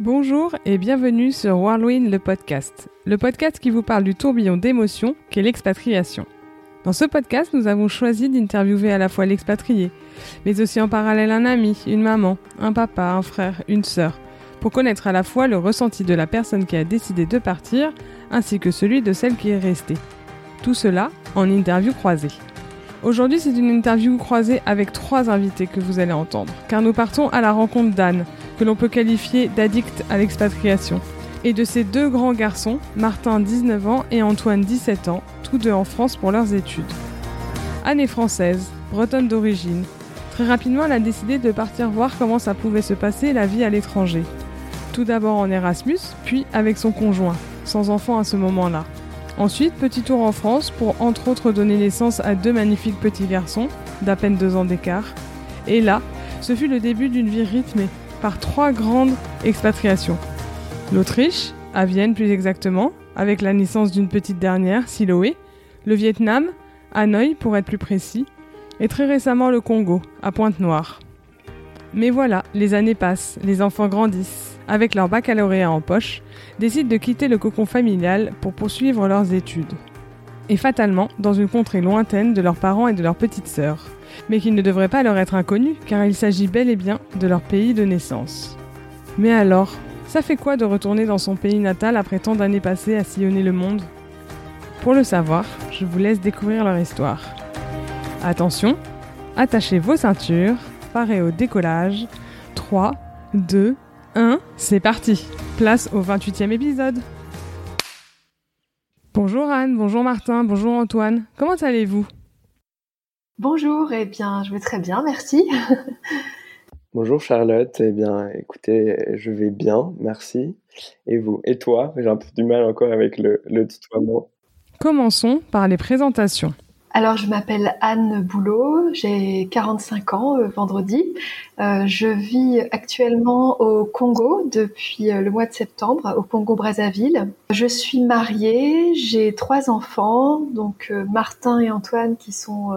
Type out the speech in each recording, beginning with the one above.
Bonjour et bienvenue sur Whirlwind le podcast, le podcast qui vous parle du tourbillon d'émotions qu'est l'expatriation. Dans ce podcast, nous avons choisi d'interviewer à la fois l'expatrié, mais aussi en parallèle un ami, une maman, un papa, un frère, une sœur, pour connaître à la fois le ressenti de la personne qui a décidé de partir, ainsi que celui de celle qui est restée. Tout cela en interview croisée. Aujourd'hui, c'est une interview croisée avec trois invités que vous allez entendre, car nous partons à la rencontre d'Anne, que l'on peut qualifier d'addict à l'expatriation, et de ses deux grands garçons, Martin 19 ans et Antoine 17 ans, tous deux en France pour leurs études. Anne est française, bretonne d'origine. Très rapidement, elle a décidé de partir voir comment ça pouvait se passer la vie à l'étranger. Tout d'abord en Erasmus, puis avec son conjoint, sans enfant à ce moment-là. Ensuite, petit tour en France pour entre autres donner naissance à deux magnifiques petits garçons, d'à peine deux ans d'écart. Et là, ce fut le début d'une vie rythmée, par trois grandes expatriations. L'Autriche, à Vienne plus exactement, avec la naissance d'une petite dernière, Siloé, le Vietnam, Hanoï pour être plus précis, et très récemment le Congo, à Pointe-Noire. Mais voilà, les années passent, les enfants grandissent, avec leur baccalauréat en poche, décident de quitter le cocon familial pour poursuivre leurs études. Et fatalement, dans une contrée lointaine de leurs parents et de leurs petites sœurs mais qui ne devrait pas leur être inconnu car il s'agit bel et bien de leur pays de naissance. Mais alors, ça fait quoi de retourner dans son pays natal après tant d'années passées à sillonner le monde? Pour le savoir, je vous laisse découvrir leur histoire. Attention, attachez vos ceintures, parez au décollage. 3, 2, 1, c'est parti Place au 28e épisode Bonjour Anne, bonjour Martin, bonjour Antoine, comment allez-vous? Bonjour, eh bien, je vais très bien, merci. Bonjour Charlotte, eh bien, écoutez, je vais bien, merci. Et vous? Et toi? J'ai un peu du mal encore avec le, le tutoiement. Commençons par les présentations. Alors, je m'appelle Anne Boulot, j'ai 45 ans euh, vendredi. Euh, je vis actuellement au Congo depuis euh, le mois de septembre, au Congo-Brazzaville. Je suis mariée, j'ai trois enfants, donc Martin et Antoine qui sont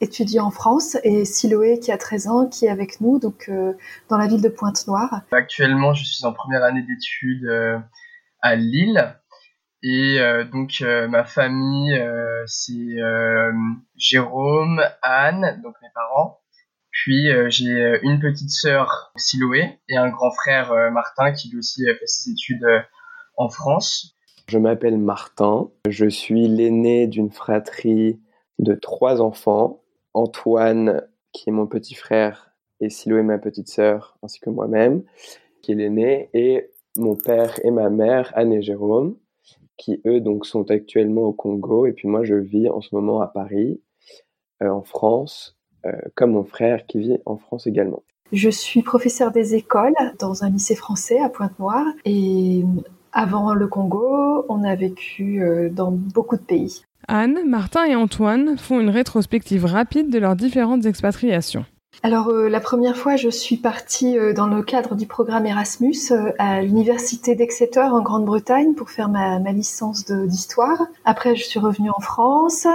étudiants en France et Siloé qui a 13 ans qui est avec nous, donc dans la ville de Pointe-Noire. Actuellement, je suis en première année d'études à Lille et euh, donc euh, ma famille, euh, c'est Jérôme, Anne, donc mes parents. Puis j'ai une petite sœur, Siloé, et un grand frère, Martin, qui lui aussi fait ses études en France. Je m'appelle Martin, je suis l'aîné d'une fratrie de trois enfants. Antoine, qui est mon petit frère, et Siloé, ma petite sœur, ainsi que moi-même, qui est l'aîné, et mon père et ma mère, Anne et Jérôme qui eux donc sont actuellement au Congo et puis moi je vis en ce moment à Paris, euh, en France, euh, comme mon frère qui vit en France également. Je suis professeur des écoles dans un lycée français à Pointe-Noire et avant le Congo, on a vécu euh, dans beaucoup de pays. Anne, Martin et Antoine font une rétrospective rapide de leurs différentes expatriations. Alors euh, la première fois, je suis partie euh, dans le cadre du programme Erasmus euh, à l'université d'Exeter en Grande-Bretagne pour faire ma, licence d'histoire. Après, je suis revenue en France,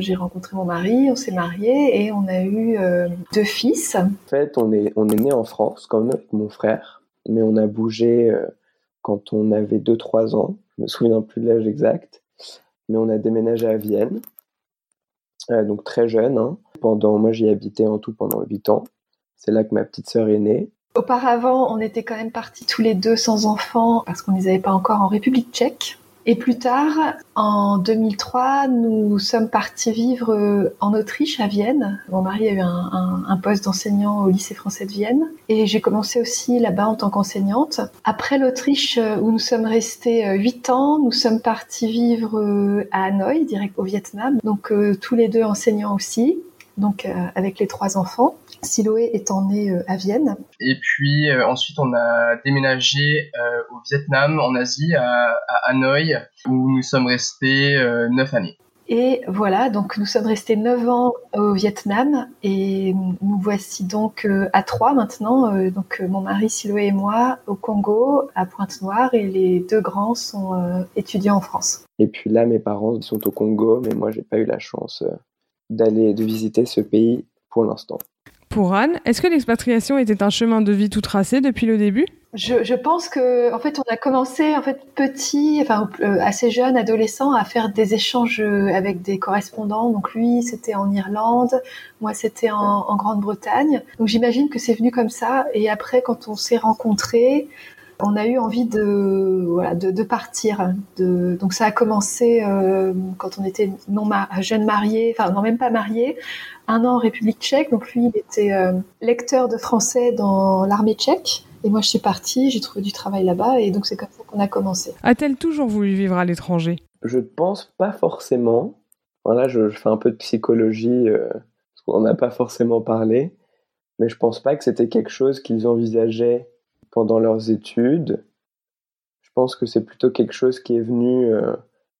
j'ai rencontré mon mari, on s'est mariés et on a eu deux fils. En fait, on est on est né en France comme mon frère, mais on a bougé quand on avait 2-3 ans. Je me souviens plus de l'âge exact, mais on a déménagé à Vienne, donc très jeune. Hein pendant, moi j'y habitais en tout pendant 8 ans. C'est là que ma petite sœur est née. Auparavant, on était quand même partis tous les deux sans enfants parce qu'on ne les avait pas encore en République tchèque. Et plus tard, en 2003, nous sommes partis vivre euh, en Autriche, à Vienne. Mon mari a eu un, poste d'enseignant au lycée français de Vienne. Et j'ai commencé aussi là-bas en tant qu'enseignante. Après l'Autriche, euh, où nous sommes restés euh, huit ans, nous sommes partis vivre à Hanoï, direct au Vietnam. Donc tous les deux enseignants aussi donc euh, avec les trois enfants. Siloé étant né euh, à Vienne. Et puis euh, ensuite, on a déménagé au Vietnam, en Asie, à, Hanoï, où nous sommes restés neuf années. Et voilà, donc nous sommes restés neuf ans au Vietnam et nous voici donc à trois maintenant. donc mon mari Siloé et moi au Congo, à Pointe-Noire et les deux grands sont étudiants en France. Et puis là, mes parents sont au Congo, mais moi j'ai pas eu la chance d'aller de visiter ce pays pour l'instant. Pour Anne, est-ce que l'expatriation était un chemin de vie tout tracé depuis le début? Je, pense que en fait on a commencé en fait petit, enfin euh, assez jeune, adolescent, à faire des échanges euh, avec des correspondants. Donc lui c'était en Irlande, moi c'était en, en Grande-Bretagne. Donc j'imagine que c'est venu comme ça. Et après quand on s'est rencontrés, on a eu envie de voilà de, de partir. De, donc ça a commencé euh, quand on était non jeune marié, enfin non même pas marié, un an en République tchèque. Donc lui il était euh, lecteur de français dans l'armée tchèque. Et moi, je suis partie, j'ai trouvé du travail là-bas, et donc c'est comme ça qu'on a commencé. A-t-elle toujours voulu vivre à l'étranger? Je pense pas forcément. Voilà, je, je, fais un peu de psychologie, euh, parce qu'on n'a pas forcément parlé, mais je pense pas que c'était quelque chose qu'ils envisageaient pendant leurs études. Je pense que c'est plutôt quelque chose qui est venu euh,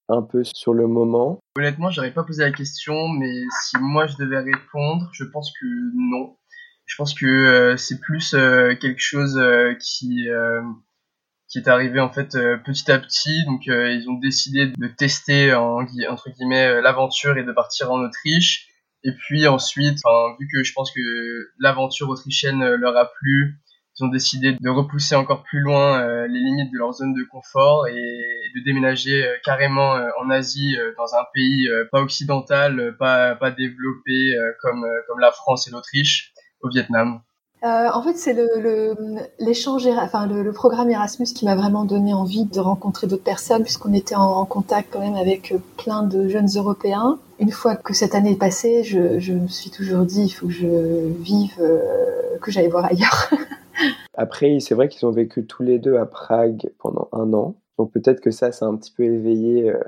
un peu sur le moment. Honnêtement, j'aurais pas posé la question, mais si moi je devais répondre, je pense que non je pense que euh, c'est plus euh, quelque chose qui qui est arrivé en fait petit à petit. Donc ils ont décidé de tester en, entre guillemets l'aventure et de partir en Autriche. Et puis ensuite, vu que je pense que l'aventure autrichienne leur a plu, ils ont décidé de repousser encore plus loin les limites de leur zone de confort et de déménager carrément en Asie, dans un pays pas occidental, pas, pas développé comme, comme la France et l'Autriche au Vietnam euh, en fait, c'est l'échange, le, enfin le, le, programme Erasmus qui m'a vraiment donné envie de rencontrer d'autres personnes, puisqu'on était en, contact quand même avec euh, plein de jeunes Européens. Une fois que cette année est passée, je, je me suis toujours dit, il faut que je vive, euh, que j'aille voir ailleurs. Après, c'est vrai qu'ils ont vécu tous les deux à Prague pendant un an, donc peut-être que ça, ça a un petit peu éveillé euh,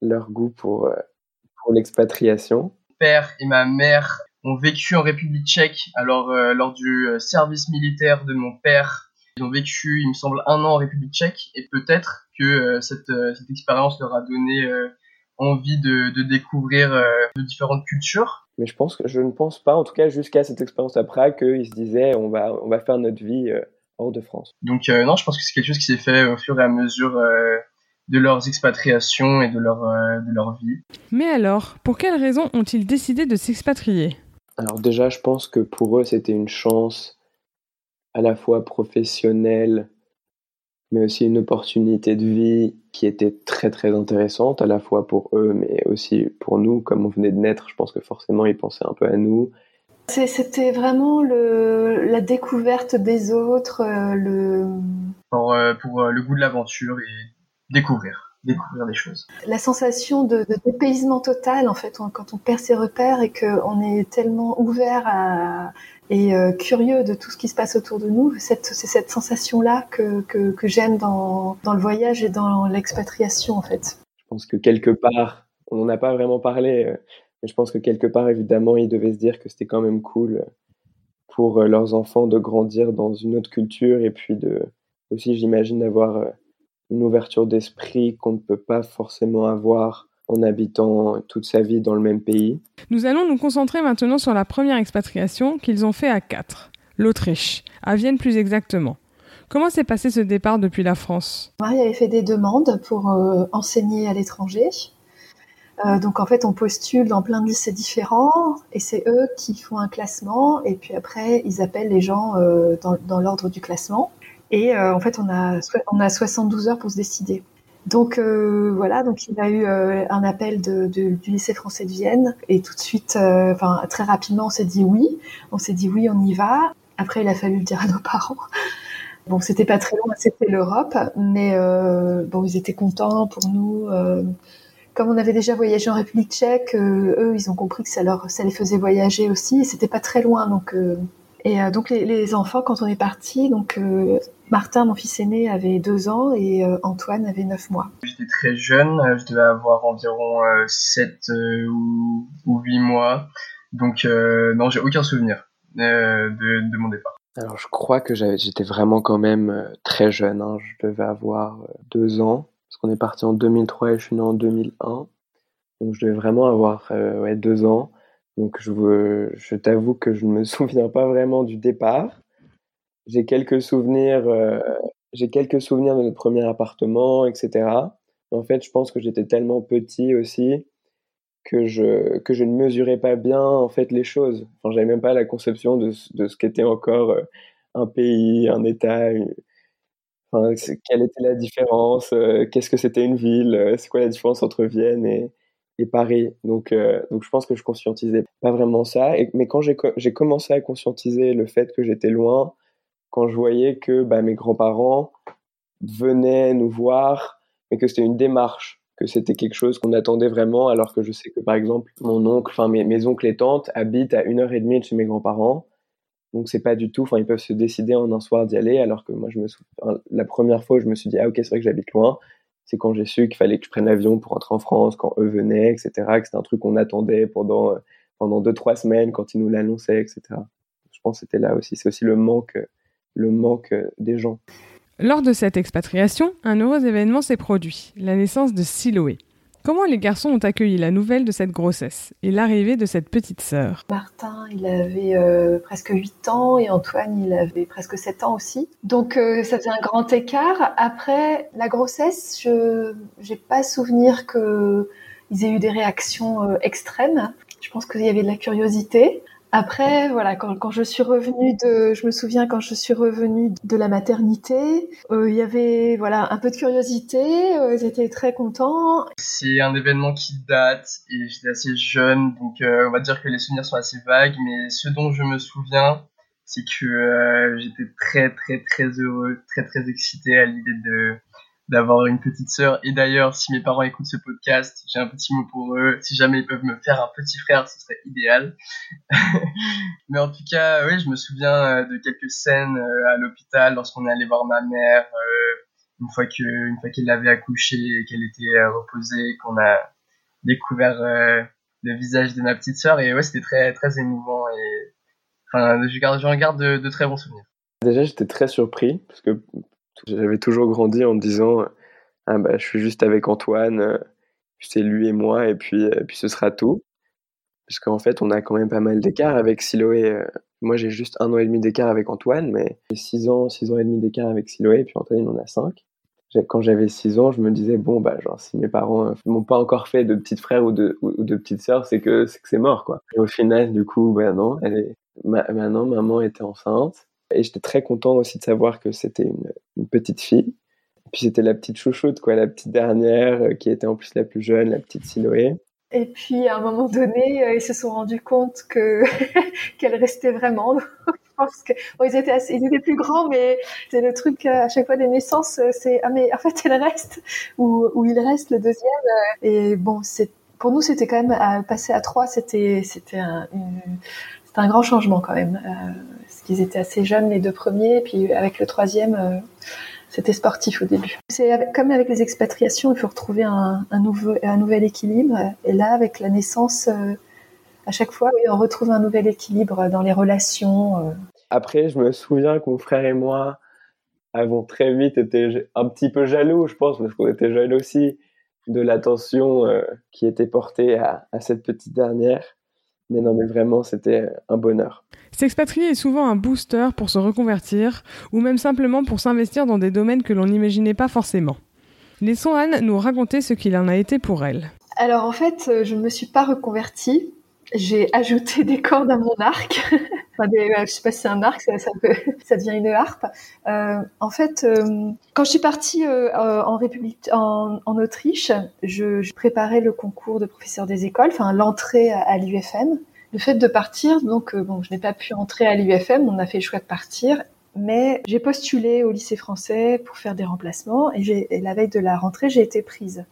leur goût pour pour l'expatriation. Mon père et ma mère ont vécu en République tchèque. Alors, euh, lors du euh, service militaire de mon père, ils ont vécu, il me semble, un an en République tchèque. Et peut-être que euh, cette expérience leur a donné envie de, de découvrir de différentes cultures. Mais je pense que je ne pense pas, en tout cas jusqu'à cette expérience à Prague, qu'ils se disaient on va on va faire notre vie hors de France. Donc non, je pense que c'est quelque chose qui s'est fait au fur et à mesure de leurs expatriations et de leur de leur vie. Mais alors, pour quelles raisons ont-ils décidé de s'expatrier? Alors déjà, je pense que pour eux, c'était une chance à la fois professionnelle, mais aussi une opportunité de vie qui était très très intéressante, à la fois pour eux, mais aussi pour nous. Comme on venait de naître, je pense que forcément, ils pensaient un peu à nous. C'était vraiment le, la découverte des autres, euh, le... Pour, euh, pour euh, le goût de l'aventure et découvrir découvrir des choses. La sensation de, de dépaysement total, en fait, quand on perd ses repères et qu'on est tellement ouvert à, et euh, curieux de tout ce qui se passe autour de nous, c'est cette sensation-là que, que, que j'aime dans, dans le voyage et dans l'expatriation, en fait. Je pense que quelque part, on n'en a pas vraiment parlé, euh, mais je pense que quelque part, évidemment, ils devaient se dire que c'était quand même cool pour euh, leurs enfants de grandir dans une autre culture et puis de aussi, j'imagine, d'avoir une ouverture d'esprit qu'on ne peut pas forcément avoir en habitant toute sa vie dans le même pays. Nous allons nous concentrer maintenant sur la première expatriation qu'ils ont fait à quatre, l'Autriche, à Vienne plus exactement. Comment s'est passé ce départ depuis la France? Marie avait fait des demandes pour euh, enseigner à l'étranger. Euh, donc en fait, on postule dans plein de lycées différents et c'est eux qui font un classement et puis après, ils appellent les gens euh, dans, dans l'ordre du classement. Et euh, en fait, on a, on a 72 heures pour se décider. Donc euh, voilà, donc il a eu euh, un appel du lycée français de Vienne et tout de suite, enfin très rapidement, on s'est dit oui. On s'est dit oui, on y va. Après, il a fallu le dire à nos parents. Bon, c'était pas très loin, c'était l'Europe, mais bon, ils étaient contents pour nous. comme on avait déjà voyagé en République Tchèque, eux, ils ont compris que ça les faisait voyager aussi. C'était pas très loin, donc et donc les, les, enfants, quand on est parti, donc Martin, mon fils aîné, avait deux ans et euh, Antoine avait neuf mois. J'étais très jeune, euh, je devais avoir environ euh, sept ou, huit mois. Donc non, j'ai aucun souvenir de, mon départ. Alors je crois que j'étais vraiment quand même très jeune. Hein. Je devais avoir deux ans parce qu'on est parti en 2003 et je suis né en 2001. Donc je devais vraiment avoir ouais, deux ans. Donc je, je t'avoue que je ne me souviens pas vraiment du départ j'ai quelques souvenirs, euh, j'ai quelques souvenirs de notre premier appartement, etc. En fait, je pense que j'étais tellement petit aussi que je que je ne mesurais pas bien en fait les choses. Enfin, j'avais même pas la conception de, de ce qu'était encore euh, un pays, un État, Enfin, quelle était la différence Qu'est-ce que c'était une ville C'est quoi la différence entre Vienne et, et Paris donc, donc, je pense que je conscientisais pas vraiment ça. Mais quand j'ai commencé à conscientiser le fait que j'étais loin, quand je voyais que bah, mes grands-parents venaient nous voir, mais que c'était une démarche, que c'était quelque chose qu'on attendait vraiment, alors que je sais que par exemple mon oncle, enfin mes, oncles et tantes habitent à une heure et demie de chez mes grands-parents, donc c'est pas du tout, enfin ils peuvent se décider en un soir d'y aller, alors que moi je me souviens, la première fois je me suis dit ah ok c'est vrai que j'habite loin, c'est quand j'ai su qu'il fallait que je prenne l'avion pour rentrer en France, quand eux venaient, etc. Que c'était un truc qu'on attendait pendant pendant deux trois semaines quand ils nous l'annonçaient, etc. Je pense que c'était là aussi, c'est aussi le manque le manque des gens. Lors de cette expatriation, un heureux événement s'est produit, la naissance de Siloé. Comment les garçons ont accueilli la nouvelle de cette grossesse et l'arrivée de cette petite sœur? Martin, il avait euh, presque 8 ans et Antoine, il avait presque 7 ans aussi. Donc euh, ça faisait un grand écart. Après la grossesse, je n'ai pas souvenir qu'ils aient eu des réactions euh, extrêmes. Je pense qu'il y avait de la curiosité. Après, voilà, quand, quand, je suis revenue de, je me souviens quand je suis revenue de la maternité, euh, il y avait voilà un peu de curiosité. Euh, ils étaient très contents. C'est un événement qui date et j'étais assez jeune, donc euh, on va dire que les souvenirs sont assez vagues. Mais ce dont je me souviens, c'est que euh, j'étais très très très heureux, très très excité à l'idée de d'avoir une petite sœur. Et d'ailleurs, si mes parents écoutent ce podcast, j'ai un petit mot pour eux. Si jamais ils peuvent me faire un petit frère, ce serait idéal. Mais en tout cas, oui, je me souviens euh, de quelques scènes euh, à l'hôpital lorsqu'on est allé voir ma mère euh, une fois que une fois qu'elle avait accouché et qu'elle était reposée, qu'on a découvert le visage de ma petite sœur. Et ouais, c'était très très émouvant et enfin, je garde, j'en garde de, de très bons souvenirs. Déjà, j'étais très surpris parce que j'avais toujours grandi en me disant ah bah, je suis juste avec Antoine, euh, c'est lui et moi, et puis, euh, puis ce sera tout. Parce qu'en fait, on a quand même pas mal d'écart avec Siloé. Euh, moi, j'ai juste un an et demi d'écart avec Antoine, mais j'ai six ans, six ans et demi d'écart avec Siloé, et puis Antoine, il en a cinq. Quand j'avais six ans, je me disais, bon, bah, genre, si mes parents m'ont pas encore fait de petits frères ou de, ou de petites sœurs, c'est que c'est mort, quoi. Et au final, du coup, bah non, maintenant, maman était enceinte. Et j'étais très content aussi de savoir que c'était une, petite fille. Et puis c'était la petite chouchoute, quoi, la petite dernière, euh, qui était en plus la plus jeune, la petite Siloé. Et puis à un moment donné, euh, ils se sont rendus compte que qu'elle restait vraiment. Pense que ils étaient assez, ils étaient plus grands, mais c'est le truc à chaque fois des naissances, euh, c'est ah mais en fait elle reste ou, ou il reste le deuxième. Et bon, c'est pour nous c'était quand même à passer à trois, c'était c'était un, un grand changement quand même. Ils étaient assez jeunes les deux premiers, puis avec le troisième, euh, c'était sportif au début. C'est comme avec les expatriations, il faut retrouver un, nouveau, un nouvel équilibre. Et là, avec la naissance, euh, à chaque fois, on retrouve un nouvel équilibre dans les relations. Euh. Après, je me souviens que mon frère et moi avons très vite été un petit peu jaloux, je pense, parce qu'on était jeunes aussi, de l'attention qui était portée à cette petite dernière. Mais non, mais vraiment, c'était un bonheur. S'expatrier est souvent un booster pour se reconvertir ou même simplement pour s'investir dans des domaines que l'on n'imaginait pas forcément. Laissons Anne nous raconter ce qu'il en a été pour elle. Alors en fait, euh, je ne me suis pas reconvertie. J'ai ajouté des cordes à mon arc. enfin, des, euh, je sais pas si c'est un arc, ça, ça, devient une harpe. Euh, en fait, quand je suis partie en République, en, Autriche, je, préparais le concours de professeur des écoles, enfin l'entrée à l'UFM le fait de partir, donc euh, bon, je n'ai pas pu entrer à l'UFM, on a fait le choix de partir, mais j'ai postulé au lycée français pour faire des remplacements et, la veille de la rentrée, j'ai été prise.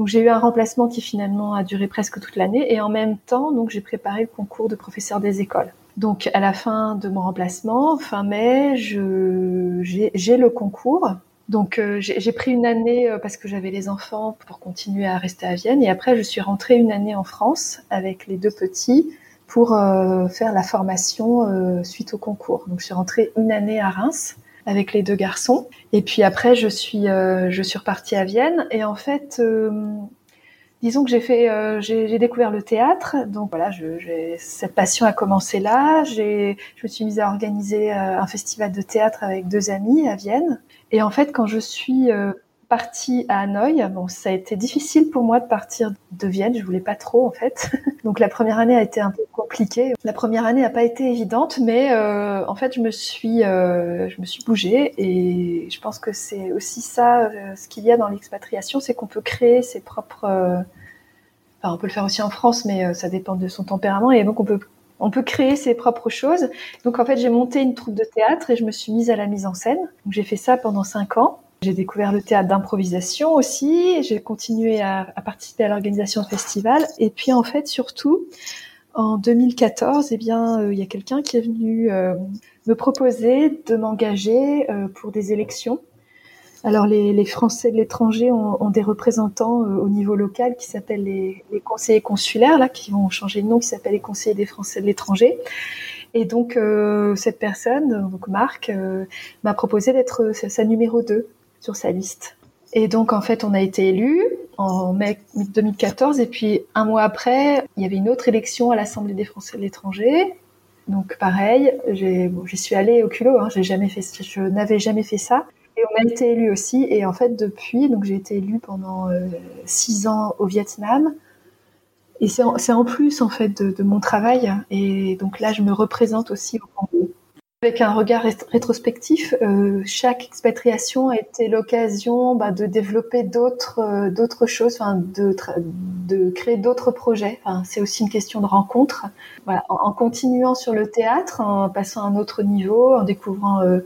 Donc j'ai eu un remplacement qui finalement a duré presque toute l'année et en même temps, donc j'ai préparé le concours de professeur des écoles. Donc à la fin de mon remplacement, fin mai, j'ai le concours. Donc euh, j'ai pris une année euh, parce que j'avais les enfants pour continuer à rester à Vienne et après je suis rentrée une année en France avec les deux petits pour euh, faire la formation suite au concours. Donc je suis rentrée une année à Reims avec les deux garçons. Et puis après je suis euh, je suis repartie à Vienne. Et en fait disons que j'ai fait j'ai découvert le théâtre. Donc voilà cette passion a commencé là. Je me suis mise à organiser un festival de théâtre avec deux amis à Vienne. Et en fait quand je suis partie à Hanoï. Bon, ça a été difficile pour moi de partir de Vienne. Je voulais pas trop en fait. Donc la première année a été un peu compliquée. La première année n'a pas été évidente, mais euh, en fait je me suis, euh, je me suis bougée et je pense que c'est aussi ça, euh, ce qu'il y a dans l'expatriation, c'est qu'on peut créer ses propres. enfin, on peut le faire aussi en France, mais ça dépend de son tempérament et donc on peut on peut créer ses propres choses. Donc en fait, j'ai monté une troupe de théâtre et je me suis mise à la mise en scène. J'ai fait ça pendant cinq ans. J'ai découvert le théâtre d'improvisation aussi. J'ai continué à, participer à l'organisation de festivals. Et puis en fait, surtout, en 2014, eh bien, euh, il y a quelqu'un qui est venu euh, me proposer de m'engager euh, pour des élections. Alors les, Français de l'étranger ont, des représentants au niveau local qui s'appellent les, conseillers consulaires, là, qui vont changer de nom, qui s'appellent les conseillers des Français de l'étranger. Et donc cette personne, donc Marc, m'a proposé d'être sa numéro 2 sur sa liste. Et donc en fait, on a été élu en mai 2014 et puis un mois après, il y avait une autre élection à l'Assemblée des Français de l'étranger. Donc pareil, j'ai bon, j'y suis allée au culot, hein, jamais fait je n'avais jamais fait ça et on a été élu aussi et en fait depuis donc j'ai été élue pendant euh, six ans au Vietnam. Et c'est en, en, plus en fait de, de, mon travail et donc là je me représente aussi au Congo. Avec un regard rétrospectif, euh, chaque expatriation a été l'occasion bah, de développer d'autres euh, choses, de, créer d'autres projets. C'est aussi une question de rencontre. En, continuant sur le théâtre, en passant à un autre niveau, en découvrant euh,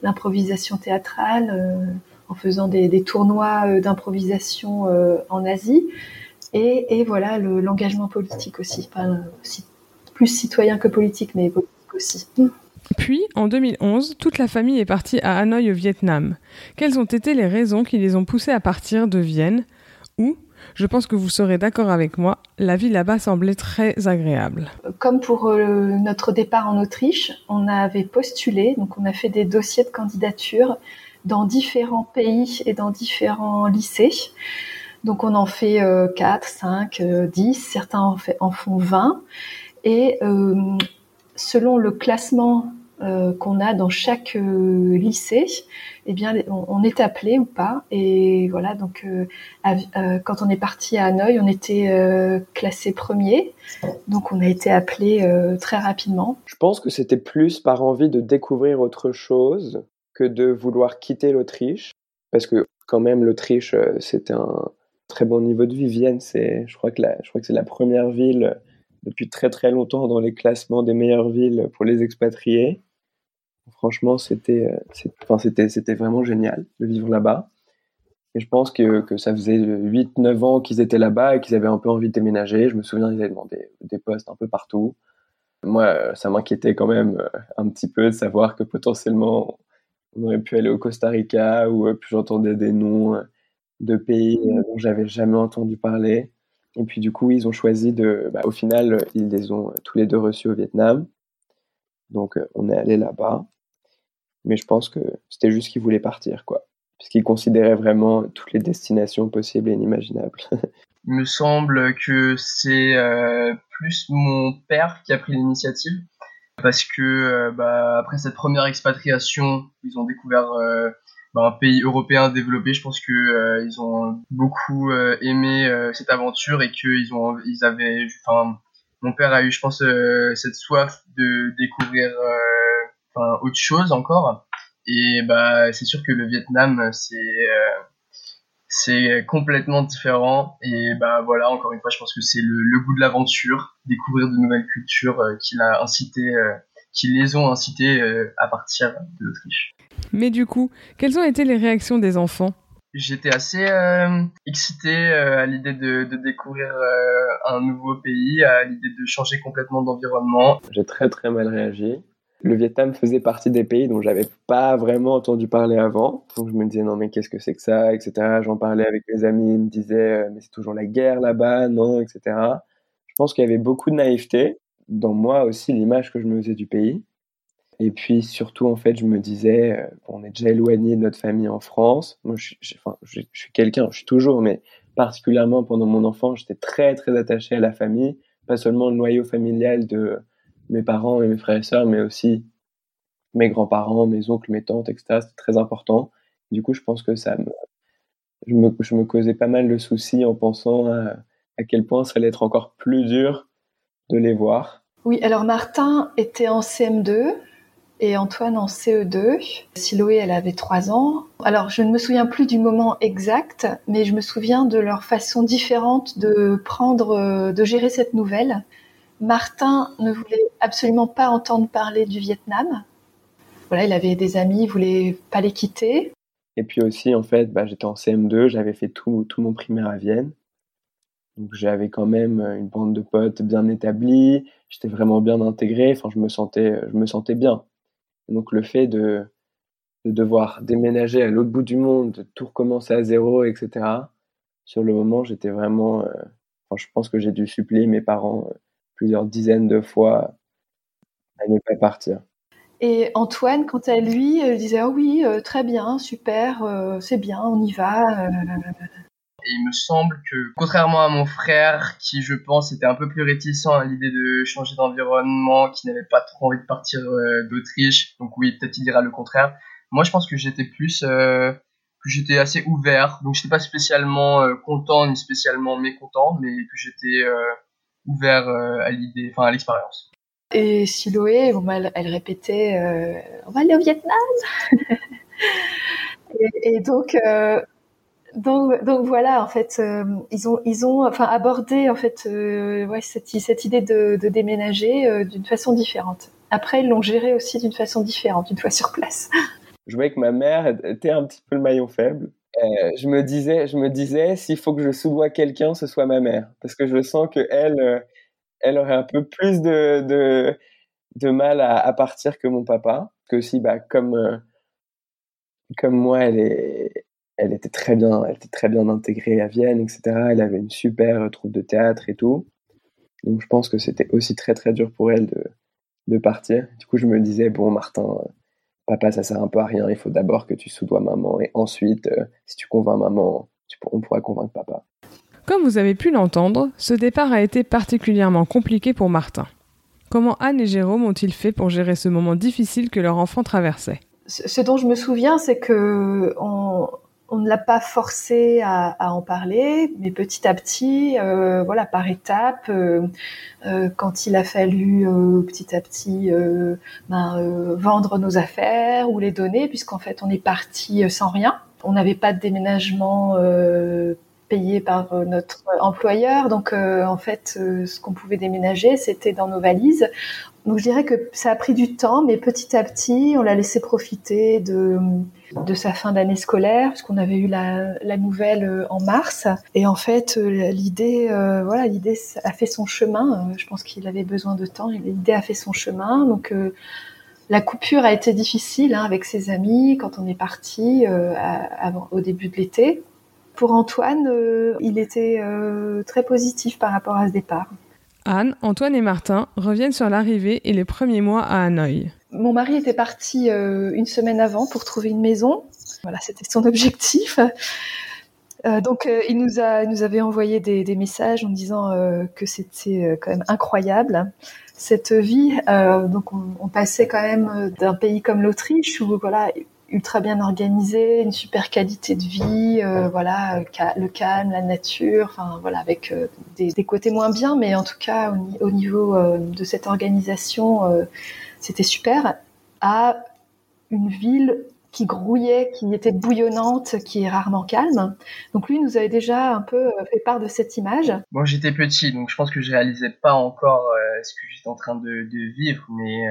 l'improvisation théâtrale, en faisant des, tournois d'improvisation en Asie, et, voilà l'engagement politique aussi, plus citoyen que politique, mais politique aussi. Puis, en 2011, toute la famille est partie à Hanoï au Vietnam. Quelles ont été les raisons qui les ont poussés à partir de Vienne? Ou, je pense que vous serez d'accord avec moi, la vie là-bas semblait très agréable. Comme pour euh, notre départ en Autriche, on avait postulé, donc on a fait des dossiers de candidature dans différents pays et dans différents lycées. Donc on en fait 4, 5, 10, certains en, en font 20. Et euh, selon le classement euh, qu'on a dans chaque euh, lycée, eh bien, on, est appelé ou pas. Et voilà, donc euh, quand on est parti à Hanoï, on était classé premier, donc on a été appelé très rapidement. Je pense que c'était plus par envie de découvrir autre chose que de vouloir quitter l'Autriche, parce que quand même l'Autriche, c'était un très bon niveau de vie. Vienne, c'est, je crois que je crois que c'est la première ville depuis très très longtemps dans les classements des meilleures villes pour les expatriés. Franchement, c'était, euh, enfin, c'était, c'était vraiment génial de vivre là-bas. Et je pense que, que ça faisait 8-9 ans qu'ils étaient là-bas et qu'ils avaient un peu envie de déménager. Je me souviens, ils avaient demandé des postes un peu partout. Moi, euh, ça m'inquiétait quand même euh, un petit peu de savoir que potentiellement on aurait pu aller au Costa Rica ou puis j'entendais des noms de pays dont j'avais jamais entendu parler. Et puis du coup, ils ont choisi de, bah, au final, ils les ont tous les deux reçus au Vietnam. Donc on est allé là-bas mais je pense que c'était juste qu'ils voulaient partir, quoi. Parce qu'ils considéraient vraiment toutes les destinations possibles et inimaginables. Il me semble que c'est euh, plus mon père qui a pris l'initiative. Parce que euh, bah, après cette première expatriation, ils ont découvert euh, bah, un pays européen développé. Je pense que ils ont beaucoup aimé cette aventure et qu'ils ils avaient, enfin, mon père a eu, je pense, cette soif de découvrir autre chose encore. Et bah, c'est sûr que le Vietnam, c'est euh, c'est complètement différent. Et bah voilà, encore une fois, je pense que c'est le, goût de l'aventure, découvrir de nouvelles cultures euh, qui l'a incité, euh, qui les ont incités à partir de l'Autriche. Mais du coup, quelles ont été les réactions des enfants? J'étais assez excité à l'idée de, de découvrir un nouveau pays, à l'idée de changer complètement d'environnement. J'ai très très mal réagi le Vietnam faisait partie des pays dont j'avais pas vraiment entendu parler avant. Donc je me disais non mais qu'est-ce que c'est que ça, etc. J'en parlais avec mes amis, ils me disaient euh, mais c'est toujours la guerre là-bas, non, etc. Je pense qu'il y avait beaucoup de naïveté dans moi aussi l'image que je me faisais du pays. Et puis surtout en fait je me disais euh, on est déjà éloigné de notre famille en France. Moi je, je suis quelqu'un, je suis toujours, mais particulièrement pendant mon enfance j'étais très très attaché à la famille, pas seulement le noyau familial de mes parents et mes frères et sœurs, mais aussi mes grands-parents, mes oncles, mes tantes, etc. C'était très important. Du coup, je pense que ça me, je me, je me causais pas mal de soucis en pensant à, quel point ça allait être encore plus dur de les voir. Oui, alors Martin était en CM2 et Antoine en CE2. Siloé, elle avait trois ans. Alors, je ne me souviens plus du moment exact, mais je me souviens de leur façon différente de prendre, euh, de gérer cette nouvelle. Martin ne voulait absolument pas entendre parler du Vietnam. Voilà, il avait des amis, il voulait pas les quitter. Et puis aussi, en fait, bah, j'étais en CM2, j'avais fait tout, tout mon primaire à Vienne. Donc j'avais quand même une bande de potes bien établie, j'étais vraiment bien intégré, enfin je me sentais, je me sentais bien. donc le fait de, de devoir déménager à l'autre bout du monde, de tout recommencer à zéro, etc. Sur le moment, j'étais vraiment, euh, je pense que j'ai dû supplier mes parents euh, plusieurs dizaines de fois à ne pas partir. Et Antoine, quant à lui, il disait oh oui, euh, très bien, super, c'est bien, on y va. Et il me semble que, contrairement à mon frère, qui je pense était un peu plus réticent à l'idée de changer d'environnement, qui n'avait pas trop envie de partir euh, d'Autriche, donc oui, peut-être il dira le contraire. Moi, je pense que j'étais plus, euh, que j'étais assez ouvert, donc j'étais pas spécialement euh, content ni spécialement mécontent, mais que j'étais ouvert à l'idée, enfin à l'expérience. Et Siloé, elle, elle répétait, on va aller au Vietnam. et, et, donc donc, donc voilà, en fait, euh, ils ont, ils ont, enfin, abordé en fait, euh, ouais, cette, cette idée de, de déménager euh, d'une façon différente. Après, ils l'ont géré aussi d'une façon différente, une fois sur place. Je voyais que ma mère était un petit peu le maillon faible. Je me disais, je me disais, s'il faut que je soudoie quelqu'un, ce soit ma mère, parce que je sens que elle, elle aurait un peu plus de, de, mal à, partir que mon papa. Que si, bah, comme, comme moi, elle est elle était très bien, elle était très bien intégrée à Vienne, etc. Elle avait une super troupe de théâtre et tout. Donc je pense que c'était aussi très très dur pour elle de, de partir. Du coup, je me disais, bon, Martin, papa, ça sert un peu à rien. Il faut d'abord que tu soudoies maman et ensuite, euh, si tu convaincs maman, tu, on pourra convaincre papa. Comme vous avez pu l'entendre, ce départ a été particulièrement compliqué pour Martin. Comment Anne et Jérôme ont-ils fait pour gérer ce moment difficile que leur enfant traversait? Ce dont je me souviens, c'est que on, on ne l'a pas forcé à, en parler, mais petit à petit, euh, voilà, par étapes, euh, euh, quand il a fallu petit à petit ben, vendre nos affaires ou les donner, puisqu'en fait on est parti sans rien. On n'avait pas de déménagement payé par notre employeur, donc en fait ce qu'on pouvait déménager c'était dans nos valises. Donc je dirais que ça a pris du temps, mais petit à petit on l'a laissé profiter de de sa fin d'année scolaire, puisqu'on avait eu la, la, nouvelle euh, en mars. Et en fait, euh, l'idée, euh, voilà, a fait son chemin. Je pense qu'il avait besoin de temps. L'idée a fait son chemin. Donc, la coupure a été difficile hein, avec ses amis quand on est parti au début de l'été. Pour Antoine, il était très positif par rapport à ce départ. Anne, Antoine et Martin reviennent sur l'arrivée et les premiers mois à Hanoï. Mon mari était parti euh, une semaine avant pour trouver une maison. Voilà, c'était son objectif. Euh, donc, euh, il nous a, nous avait envoyé des, des messages en disant que c'était quand même incroyable cette vie. donc, on, on, passait quand même d'un pays comme l'Autriche où voilà ultra bien organisé, une super qualité de vie, voilà le calme, la nature, enfin voilà avec des, des, côtés moins bien, mais en tout cas au, au niveau de cette organisation c'était super, à une ville qui grouillait, qui était bouillonnante, qui est rarement calme. Donc lui nous avait déjà un peu euh, fait part de cette image. Moi j'étais petit, donc je pense que je réalisais pas encore euh, ce que j'étais en train de, vivre, mais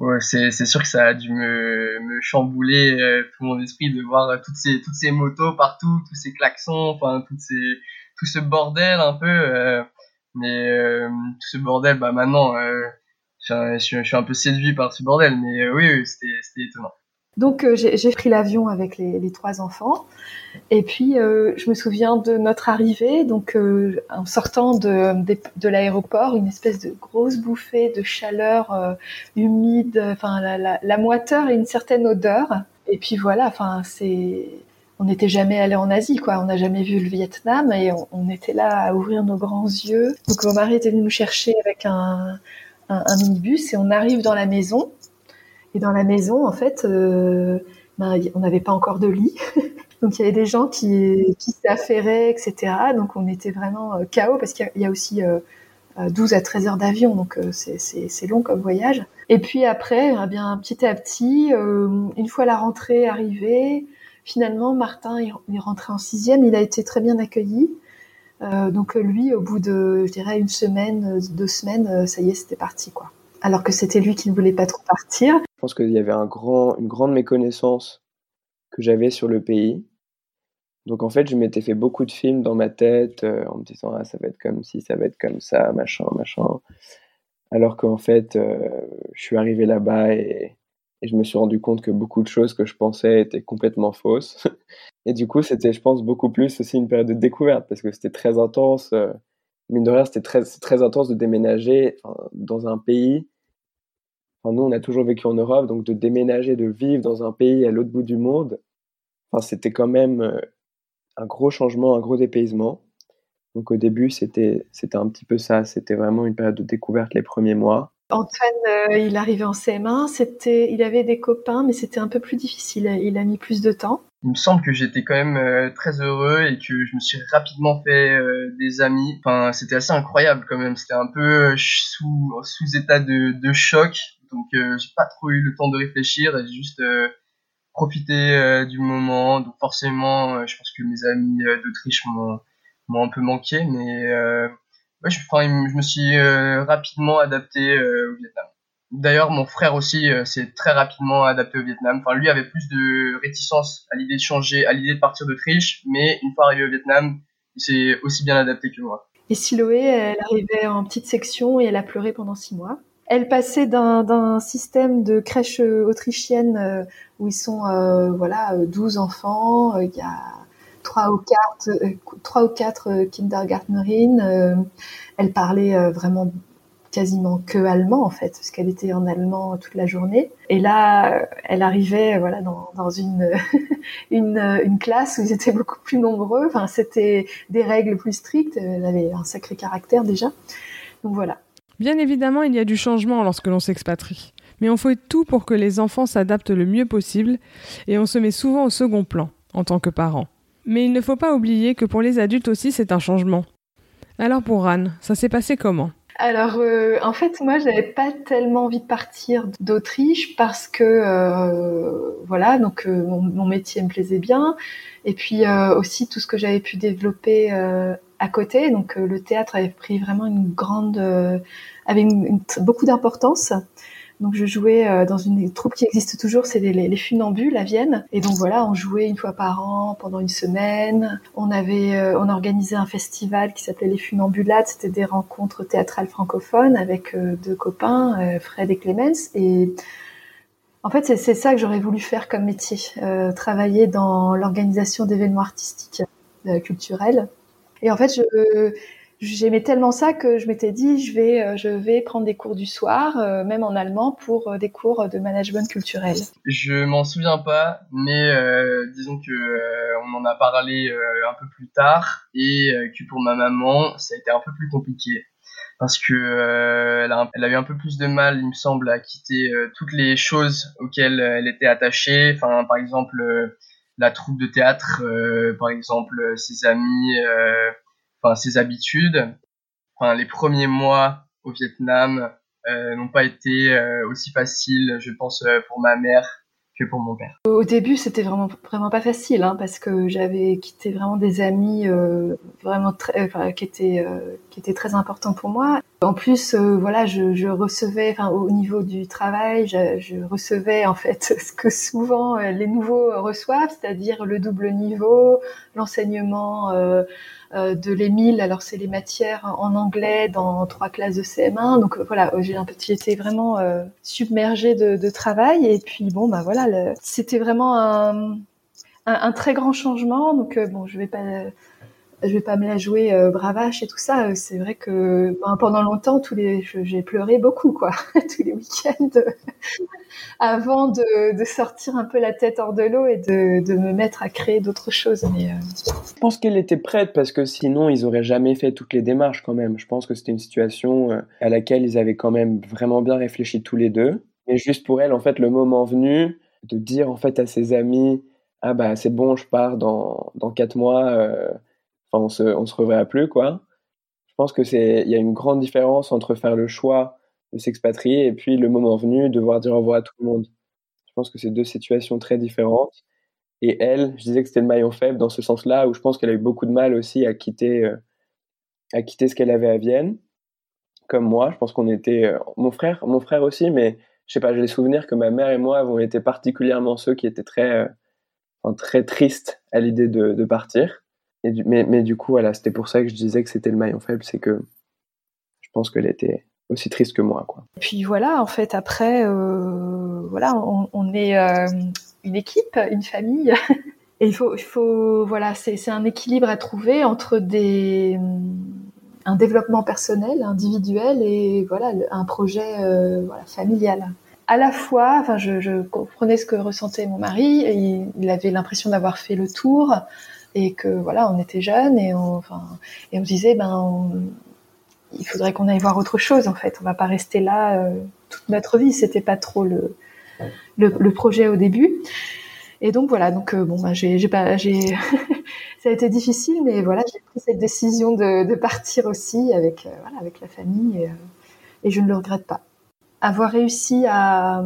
euh, c'est, sûr que ça a dû me, me chambouler tout mon esprit de voir toutes ces, toutes ces motos partout, tous ces klaxons, enfin toutes ces, tout ce bordel un peu. mais tout ce bordel, bah maintenant je, suis un peu séduit par ce bordel, mais euh, oui, c'était étonnant. Donc euh, j'ai pris l'avion avec les, trois enfants et puis euh, je me souviens de notre arrivée, donc en sortant de, de, l'aéroport, une espèce de grosse bouffée de chaleur humide, enfin la, la, moiteur et une certaine odeur. Et puis voilà, enfin c'est, on n'était jamais allé en Asie, quoi. On n'a jamais vu le Vietnam et on, on, était là à ouvrir nos grands yeux. Donc mon mari était venu nous chercher avec un, un, minibus et on arrive dans la maison. Et dans la maison, en fait, euh, ben, on n'avait pas encore de lit. Donc il y avait des gens qui, s'affairaient, etc. Donc on était vraiment chaos parce qu'il y, a aussi 12 à 13 heures d'avion, donc c'est long comme voyage. Et puis après, eh bien petit à petit, une fois la rentrée arrivée, finalement Martin est rentré en sixième, il a été très bien accueilli. Euh, donc lui, au bout de, je dirais, une semaine, deux semaines, ça y est, c'était parti, quoi. Alors que c'était lui qui ne voulait pas trop partir. Je pense qu'il y avait une grande méconnaissance que j'avais sur le pays. Donc en fait, je m'étais fait beaucoup de films dans ma tête euh, en me disant ah ça va être comme ci, ça va être comme ça, machin, machin. Alors qu'en fait, euh, je suis arrivé là-bas et, et, je me suis rendu compte que beaucoup de choses que je pensais étaient complètement fausses. et du coup, c'était, je pense, beaucoup plus aussi une période de découverte parce que c'était très intense. Euh, mine de rien, c'était très, très intense de déménager dans un pays. Enfin, nous, on a toujours vécu en Europe, donc de déménager, de vivre dans un pays à l'autre bout du monde, enfin, c'était quand même un gros changement, un gros dépaysement. Donc au début, c'était un petit peu ça. C'était vraiment une période de découverte les premiers mois. Antoine, euh, il arrivait en CM1. C'était, il avait des copains, mais c'était un peu plus difficile. Il a mis plus de temps. Il me semble que j'étais quand même euh, très heureux et que je me suis rapidement fait euh, des amis. Enfin, c'était assez incroyable quand même. C'était un peu sous sous état de, de choc. Donc j'ai pas trop eu le temps de réfléchir. J'ai juste profité du moment. Donc forcément, je pense que mes amis d'Autriche m'ont m'ont un peu manqué, mais euh, ouais, je, je, me suis euh, rapidement adapté euh, au Vietnam. D'ailleurs, mon frère aussi s'est très rapidement adapté au Vietnam. Enfin, lui avait plus de réticence à l'idée de changer, à l'idée de partir d'Autriche, mais une fois arrivé au Vietnam, il s'est aussi bien adapté que moi. Et Siloé, elle arrivait en petite section et elle a pleuré pendant six mois. Elle passait d'un système de crèche autrichienne où ils sont voilà 12 enfants, il y a trois ou quatre, euh, trois ou quatre euh. Euh, elle parlait vraiment quasiment que allemand en fait, parce qu'elle était en allemand toute la journée. Et là, elle arrivait voilà dans, une, une, une classe où ils étaient beaucoup plus nombreux. Enfin, c'était des règles plus strictes. Elle avait un sacré caractère déjà. Donc voilà. Bien évidemment, il y a du changement lorsque l'on s'expatrie. Mais on fait tout pour que les enfants s'adaptent le mieux possible et on se met souvent au second plan en tant que parents. Mais il ne faut pas oublier que pour les adultes aussi, c'est un changement. Alors pour Anne, ça s'est passé comment? Alors, euh, en fait, moi, j'avais pas tellement envie de partir d'Autriche parce que, euh, voilà, donc euh, mon, métier me plaisait bien, et puis aussi tout ce que j'avais pu développer à côté. Donc, le théâtre avait pris vraiment une grande, avait beaucoup d'importance. Donc je jouais euh, dans une troupe qui existe toujours, c'est les, les, Funambules à Vienne. Et donc voilà, on jouait une fois par an pendant une semaine. On avait, euh, on organisait un festival qui s'appelait les Funambulades. C'était des rencontres théâtrales francophones avec euh, deux copains, Fred et Clemens. Et en fait, c'est ça que j'aurais voulu faire comme métier, travailler dans l'organisation d'événements artistiques, culturels. Et en fait, je j'aimais tellement ça que je m'étais dit je vais euh, je vais prendre des cours du soir euh, même en allemand pour euh, des cours de management culturel. Je m'en souviens pas mais disons que on en a parlé un peu plus tard et que pour ma maman ça a été un peu plus compliqué parce que elle, a, elle, a, eu un peu plus de mal il me semble à quitter toutes les choses auxquelles elle était attachée enfin par exemple la troupe de théâtre par exemple ses amis enfin ses habitudes. Enfin, les premiers mois au Vietnam euh, n'ont pas été euh, aussi faciles, je pense, euh, pour ma mère que pour mon père. Au début, c'était vraiment vraiment pas facile, hein, parce que j'avais quitté vraiment des amis euh, vraiment très, enfin, qui étaient qui étaient très importants pour moi. En plus, voilà, je, je recevais, au niveau du travail, je, je, recevais en fait ce que souvent les nouveaux reçoivent, c'est-à-dire le double niveau, l'enseignement euh, de l'EMIL, alors c'est les matières en anglais dans trois classes de CM1. Donc euh, voilà, j'ai un petit, j'étais vraiment euh, submergée de, de, travail et puis bon bah voilà, c'était vraiment un, un, très grand changement. Donc bon, je vais pas je vais pas me la jouer euh, bravache et tout ça. Euh, c'est vrai que ben, pendant longtemps, tous les, j'ai pleuré beaucoup, quoi, tous les week-ends, avant de, sortir un peu la tête hors de l'eau et de, me mettre à créer d'autres choses. Euh, Je pense qu'elle était prête parce que sinon, ils auraient jamais fait toutes les démarches quand même. Je pense que c'était une situation à laquelle ils avaient quand même vraiment bien réfléchi tous les deux. Et juste pour elle, en fait, le moment venu de dire en fait à ses amis ah bah c'est bon, je pars dans, dans quatre mois, euh, on se, on se reverra plus quoi. Je pense que c'est, il y a une grande différence entre faire le choix de s'expatrier et puis le moment venu devoir dire au revoir à tout le monde. Je pense que c'est deux situations très différentes. Et elle, je disais que c'était le maillon faible dans ce sens-là, où je pense qu'elle a eu beaucoup de mal aussi à quitter, euh, à quitter ce qu'elle avait à Vienne, comme moi. Je pense qu'on était, euh, mon frère, mon frère aussi, mais je sais pas, j'ai les souvenirs que ma mère et moi avons été particulièrement ceux qui étaient très, enfin, très tristes à l'idée de partir. Et mais, du coup, voilà, c'était pour ça que je disais que c'était le maillon faible, c'est que je pense qu'elle était aussi triste que moi. Quoi. Puis voilà, en fait, après, euh, voilà, on, est euh, une équipe, une famille. Et il faut, il faut, voilà, c'est un équilibre à trouver entre des, un développement personnel, individuel et voilà, un projet euh, familial. À la fois, enfin, je, comprenais ce que ressentait mon mari. Et il avait l'impression d'avoir fait le tour et que voilà, on était jeunes et on, enfin, et on se disait, ben, il faudrait qu'on aille voir autre chose en fait. On va pas rester là euh, toute notre vie. C'était pas trop le, le, projet au début. Et donc voilà, donc euh, bon, bah, j'ai, j'ai pas, j'ai, ça a été difficile, mais voilà, j'ai pris cette décision de, de partir aussi avec, euh, voilà, avec la famille, et, et, je ne le regrette pas. Avoir réussi à,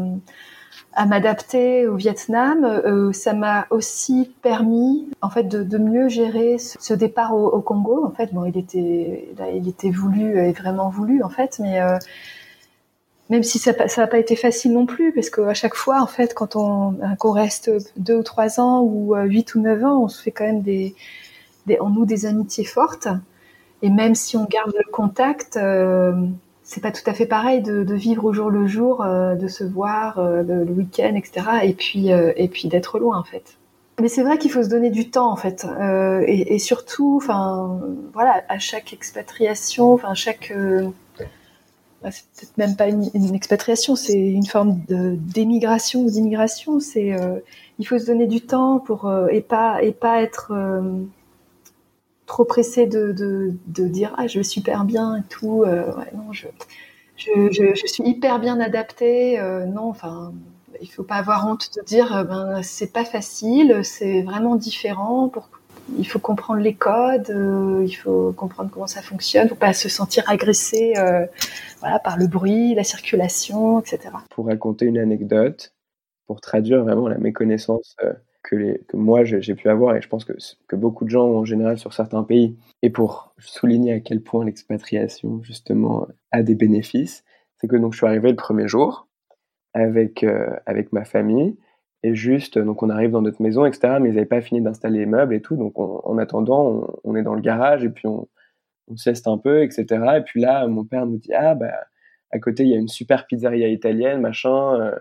à m'adapter au Vietnam, euh, ça m'a aussi permis, en fait, de, mieux gérer ce, départ au, Congo. En fait, bon, il était, là, il était voulu et vraiment voulu, en fait, mais euh, même si ça n'a pas été facile non plus, parce qu'à chaque fois, en fait, quand on qu'on reste deux ou trois ans ou huit ou neuf ans, on se fait quand même des, on noue des amitiés fortes. Et même si on garde le contact, euh, c'est pas tout à fait pareil de, vivre au jour le jour, euh, de se voir euh, le, week-end, etc. Et puis et puis d'être loin, en fait. Mais c'est vrai qu'il faut se donner du temps, en fait, et, surtout, enfin, voilà, à chaque expatriation, enfin chaque c'est peut-être même pas une, une expatriation, c'est une forme d'émigration ou d'immigration. C'est euh, il faut se donner du temps pour euh, et pas et pas être euh, trop pressé de, de, de, dire ah je vais super bien et tout. Ouais, non, je, je, je, suis hyper bien adaptée. non, enfin il faut pas avoir honte de dire ben c'est pas facile, c'est vraiment différent. Pour il faut comprendre les codes, euh, il faut comprendre comment ça fonctionne, faut pas se sentir agressé euh, voilà, par le bruit, la circulation, etc. Pour raconter une anecdote, pour traduire vraiment la méconnaissance euh, que, moi j'ai pu avoir, et je pense que, que beaucoup de gens en général sur certains pays, et pour souligner à quel point l'expatriation justement a des bénéfices, c'est que donc je suis arrivé le premier jour avec, euh, avec ma famille, et juste, donc on arrive dans notre maison, etc. Mais ils n'avaient pas fini d'installer les meubles et tout. Donc on, en attendant, on, est dans le garage et puis on, on sieste un peu, etc. Et puis là, mon père nous dit ah bah à côté il y a une super pizzeria italienne, machin, euh,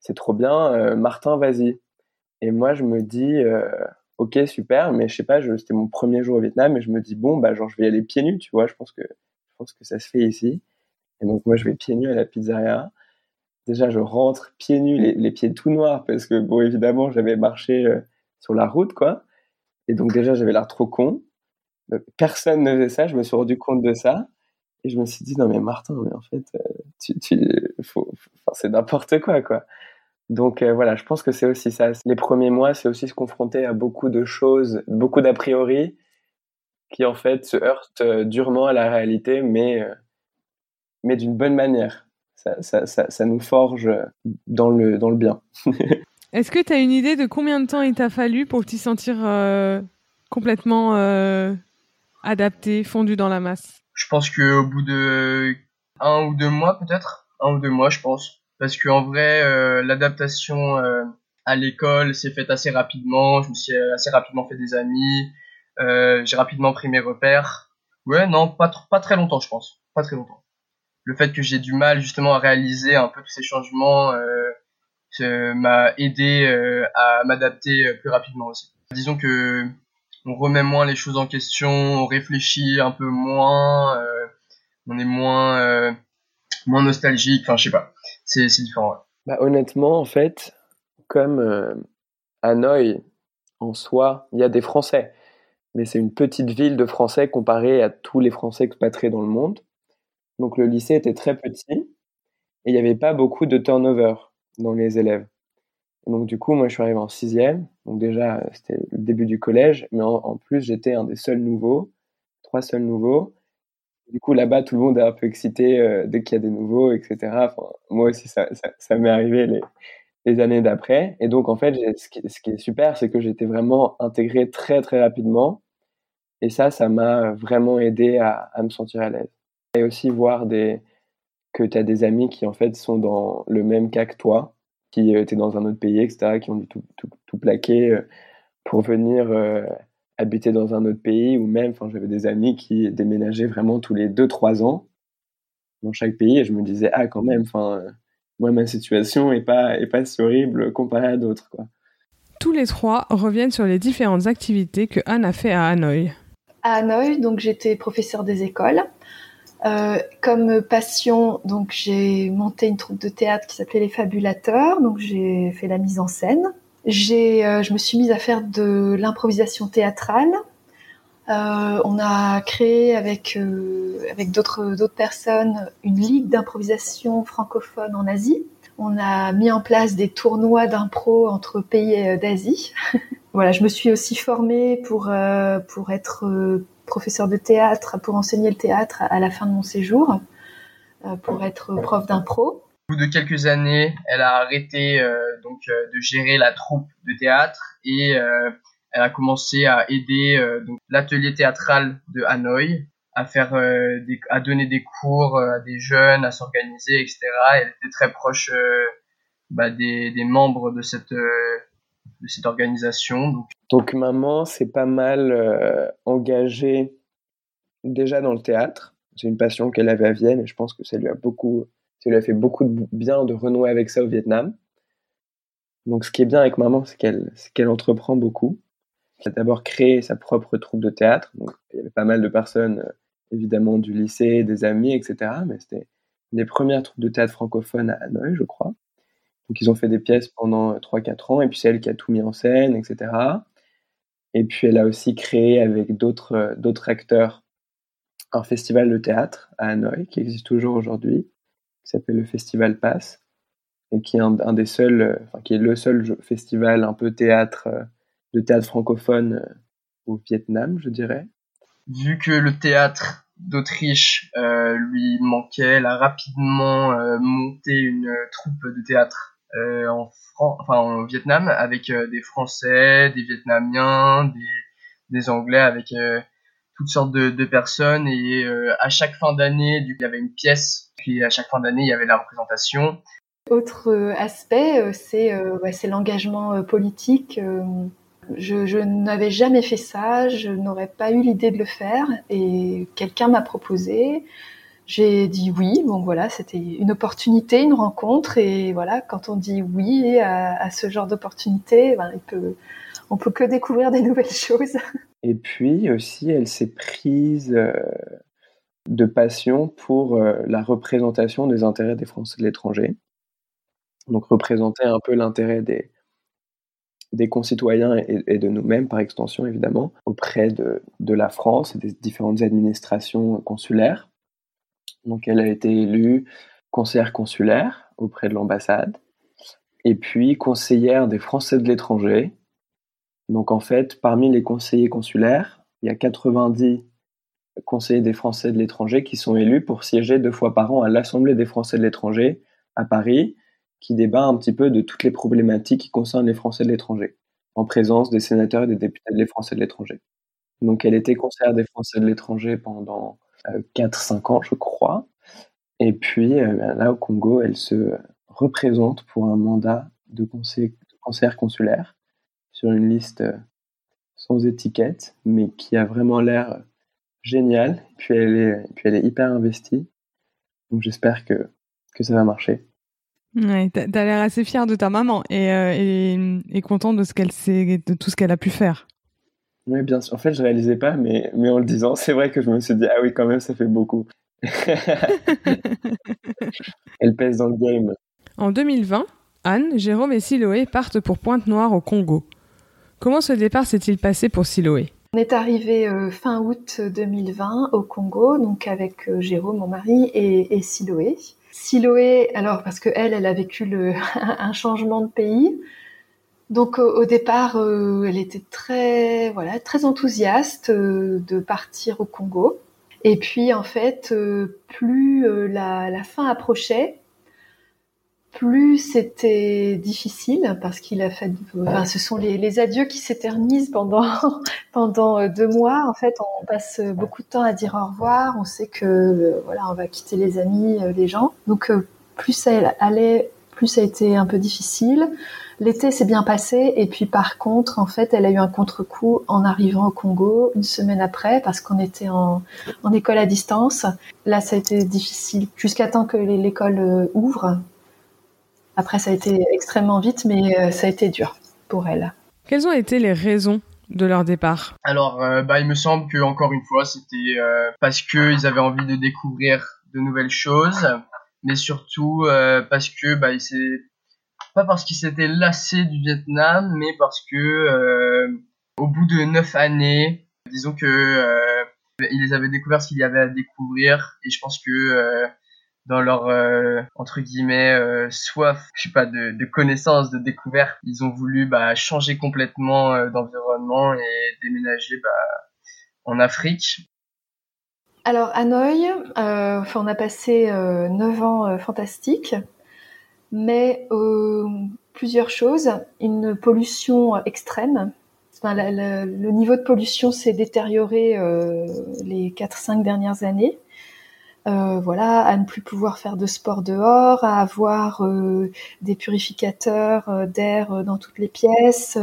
c'est trop bien. Euh, Martin, vas-y. Et moi je me dis euh, ok super, mais je sais pas, c'était mon premier jour au Vietnam et je me dis bon bah genre je vais y aller pieds nus, tu vois. Je pense que je pense que ça se fait ici. Et donc moi je vais pieds nus à la pizzeria déjà je rentre pieds nus, les, pieds tout noirs, parce que bon évidemment j'avais marché euh, sur la route quoi. Et donc déjà j'avais l'air trop con. Personne ne faisait ça, je me suis rendu compte de ça. Et je me suis dit non mais Martin, mais en fait, euh, tu, tu, faut, c'est n'importe quoi quoi. Donc euh, voilà, je pense que c'est aussi ça. Les premiers mois, c'est aussi se confronter à beaucoup de choses, beaucoup d'a priori, qui en fait se heurtent durement à la réalité, mais mais d'une bonne manière ça, ça, ça, ça, nous forge dans le, dans le bien. Est-ce que tu as une idée de combien de temps il t'a fallu pour t'y sentir euh, complètement euh, adapté, fondu dans la masse? Je pense qu'au bout de un ou deux mois peut-être, un ou deux mois je pense, parce qu'en vrai euh, l'adaptation euh, à l'école s'est faite assez rapidement, je me suis assez rapidement fait des amis, euh, j'ai rapidement pris mes repères. Ouais non, pas, pas très longtemps je pense, pas très longtemps le fait que j'ai du mal justement à réaliser un peu tous ces changements euh, m'a aidé euh, à m'adapter euh, plus rapidement aussi. Disons que on remet moins les choses en question, on réfléchit un peu moins, on est moins moins nostalgique. Enfin, je sais pas, c'est différent. Bah, honnêtement, en fait, comme euh, Hanoï en soi, il y a des Français, mais c'est une petite ville de Français comparée à tous les Français expatriés dans le monde. Donc le lycée était très petit et il n'y avait pas beaucoup de turnover dans les élèves. donc du coup, moi, je suis arrivé en sixième. Donc déjà, c'était le début du collège. Mais en, plus, j'étais un des seuls nouveaux, trois seuls nouveaux. Du coup, là-bas, tout le monde est un peu excité euh, dès qu'il y a des nouveaux, etc. Moi aussi, ça, m'est arrivé les, années d'après. Et donc, en fait, ce qui, est super, c'est que j'étais vraiment intégré très, très rapidement. Et ça, ça m'a vraiment aidé à, me sentir à l'aise. Et aussi voir que tu as des amis qui, en fait, sont dans le même cas que toi qui étaient dans un autre pays, etc., qui ont dû tout, plaquer euh, pour venir euh, habiter dans un autre pays, ou même, enfin, j'avais des amis qui déménageaient vraiment tous les 2-3 ans dans chaque pays, et je me disais, ah, quand même, enfin, moi, ma situation est pas, est pas si horrible comparée à d'autres, quoi. Tous les trois reviennent sur les différentes activités que Anne a fait à Hanoï. À Hanoï, donc j'étais professeur des écoles. Euh, comme passion, donc j'ai monté une troupe de théâtre qui s'appelait Les Fabulateurs, donc j'ai fait la mise en scène. J'ai, euh, je me suis mise à faire de l'improvisation théâtrale. Euh, on a créé avec euh, avec d'autres d'autres personnes une ligue d'improvisation francophone en Asie. On a mis en place des tournois d'impro entre pays d'Asie. voilà, je me suis aussi formée pour pour être professeur de théâtre pour enseigner le théâtre à la fin de mon séjour, euh, pour être prof d'impro. Bout de quelques années, elle a arrêté euh, donc euh, de gérer la troupe de théâtre et elle a commencé à aider l'atelier théâtral de Hanoï à faire à donner des cours à des jeunes, à s'organiser, etc. Elle était très proche bah, des, membres de cette organisation. Donc, maman c'est pas mal euh, engagée déjà dans le théâtre. C'est une passion qu'elle avait à Vienne et je pense que ça lui a beaucoup, ça lui a fait beaucoup de bien de renouer avec ça au Vietnam. Donc ce qui est bien avec maman, c'est qu'elle, entreprend beaucoup. Elle a d'abord créé sa propre troupe de théâtre. Donc, il y avait pas mal de personnes, euh, évidemment du lycée, des amis, etc. Mais c'était une des premières troupes de théâtre francophones à Hanoï, je crois. Donc ils ont fait des pièces pendant 3-4 ans, et puis c'est elle qui a tout mis en scène, etc. Et puis elle a aussi créé avec d'autres d'autres acteurs un festival de théâtre à Hanoï, qui existe toujours aujourd'hui, qui s'appelle le Festival Pass, et qui est un, des seuls, enfin, qui est le seul festival un peu théâtre, de théâtre francophone au Vietnam, je dirais. Vu que le théâtre d'Autriche euh, lui manquait, elle a rapidement euh, monté une troupe de théâtre euh, en, enfin, en Vietnam avec euh, des Français, des Vietnamiens, des, des Anglais, avec euh, toutes sortes de, personnes. Et à chaque fin d'année, il y avait une pièce, puis à chaque fin d'année, il y avait la représentation. Autre aspect, c'est c'est l'engagement politique. Je, n'avais jamais fait ça, je n'aurais pas eu l'idée de le faire et quelqu'un m'a proposé. J'ai dit oui, donc voilà, c'était une opportunité, une rencontre, et voilà, quand on dit oui à, ce genre d'opportunité, ben, on peut que découvrir des nouvelles choses. Et puis aussi, elle s'est prise euh, de passion pour euh, la représentation des intérêts des Français de l'étranger. Donc représenter un peu l'intérêt des, des concitoyens et, de nous-mêmes, par extension évidemment, auprès de, de la France et des différentes administrations consulaires. Donc elle a été élue conseillère consulaire auprès de l'ambassade et puis conseillère des Français de l'étranger. Donc en fait, parmi les conseillers consulaires, il y a 90 conseillers des Français de l'étranger qui sont élus pour siéger deux fois par an à l'Assemblée des Français de l'étranger à Paris, qui débat un petit peu de toutes les problématiques qui concernent les Français de l'étranger, en présence des sénateurs et des députés des Français de l'étranger. Donc elle était conseillère des Français de l'étranger pendant 4-5 euh, ans, je crois. Et puis euh, ben là, au Congo, elle se représente pour un mandat de conseillère consulaire sur une liste euh, sans étiquette, mais qui a vraiment l'air géniale. Et puis elle est, puis elle est hyper investie. Donc j'espère que, que ça va marcher. Ouais, t'as as, l'air assez fière de ta maman et, et, et content de ce qu'elle sait, de tout ce qu'elle a pu faire. Oui, bien sûr. En fait, je réalisais pas, mais, mais en le disant, c'est vrai que je me suis dit, ah oui, quand même, ça fait beaucoup. Elle pèse dans le game. En 2020, Anne, Jérôme et Siloé partent pour Pointe-Noire au Congo. Comment ce départ s'est-il passé pour Siloé? On est arrivé euh, fin août 2020 au Congo, donc avec euh, Jérôme, mon mari, et, Siloé. Siloé, alors parce que elle, a vécu le, un changement de pays. Donc au départ, elle était très, voilà, très enthousiaste de partir au Congo. Et puis en fait, plus la, fin approchait, plus c'était difficile parce qu'il a fait. Enfin, ce sont les, les adieux qui s'éternisent pendant pendant euh, deux mois. En fait, on passe beaucoup de temps à dire au revoir. On sait que euh, voilà, on va quitter les amis, euh, les gens. Donc plus ça allait, plus ça a été un peu difficile. L'été s'est bien passé et puis par contre, en fait, elle a eu un contre-coup en arrivant au Congo une semaine après parce qu'on était en, en école à distance. Là, ça a été difficile jusqu'à temps que l'école ouvre après, ça a été extrêmement vite, mais euh, ça a été dur pour elle. Quelles ont été les raisons de leur départ? Alors, euh, bah, il me semble que encore une fois, c'était euh, parce qu'ils avaient envie de découvrir de nouvelles choses, mais surtout parce que bah, il pas parce qu'ils s'étaient lassés du Vietnam, mais parce que au bout de neuf années, disons que ils avaient découvert ce qu'il y avait à découvrir, et je pense que dans leur euh, entre guillemets euh, soif, je sais pas, de, connaissances, de découverte. Ils ont voulu bah, changer complètement euh, d'environnement et déménager bah, en Afrique. Alors Hanoï, on a passé neuf ans fantastiques, mais plusieurs choses. Une pollution extrême. Le niveau de pollution s'est détérioré les 4-5 dernières années. Euh, voilà, à ne plus pouvoir faire de sport dehors, à avoir euh, des purificateurs euh, d'air dans toutes les pièces,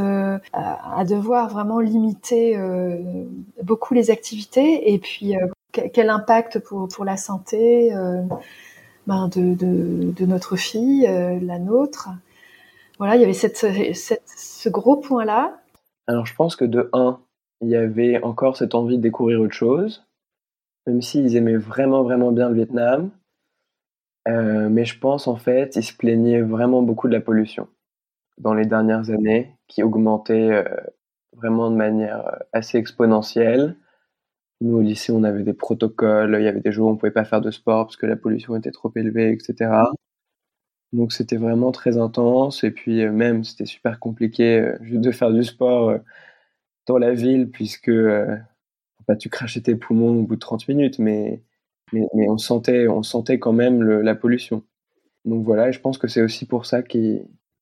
à, devoir vraiment limiter beaucoup les activités et puis quel impact pour, pour la santé ben de, de, notre fille, la nôtre. Voilà, il y avait cette, ce gros point-là. Alors je pense que de un, il y avait encore cette envie de découvrir autre chose même s'ils aimaient vraiment, vraiment bien le Vietnam. Euh, mais je pense, en fait, ils se plaignaient vraiment beaucoup de la pollution dans les dernières années, qui augmentait euh, vraiment de manière euh, assez exponentielle. Nous, au lycée, on avait des protocoles, il y avait des jours où on ne pouvait pas faire de sport parce que la pollution était trop élevée, etc. Donc c'était vraiment très intense et puis même c'était super compliqué de faire du sport dans la ville puisque bah, tu crachais tes poumons au bout de 30 minutes, mais, mais, on, sentait, on sentait quand même la pollution. Donc voilà, je pense que c'est aussi pour ça que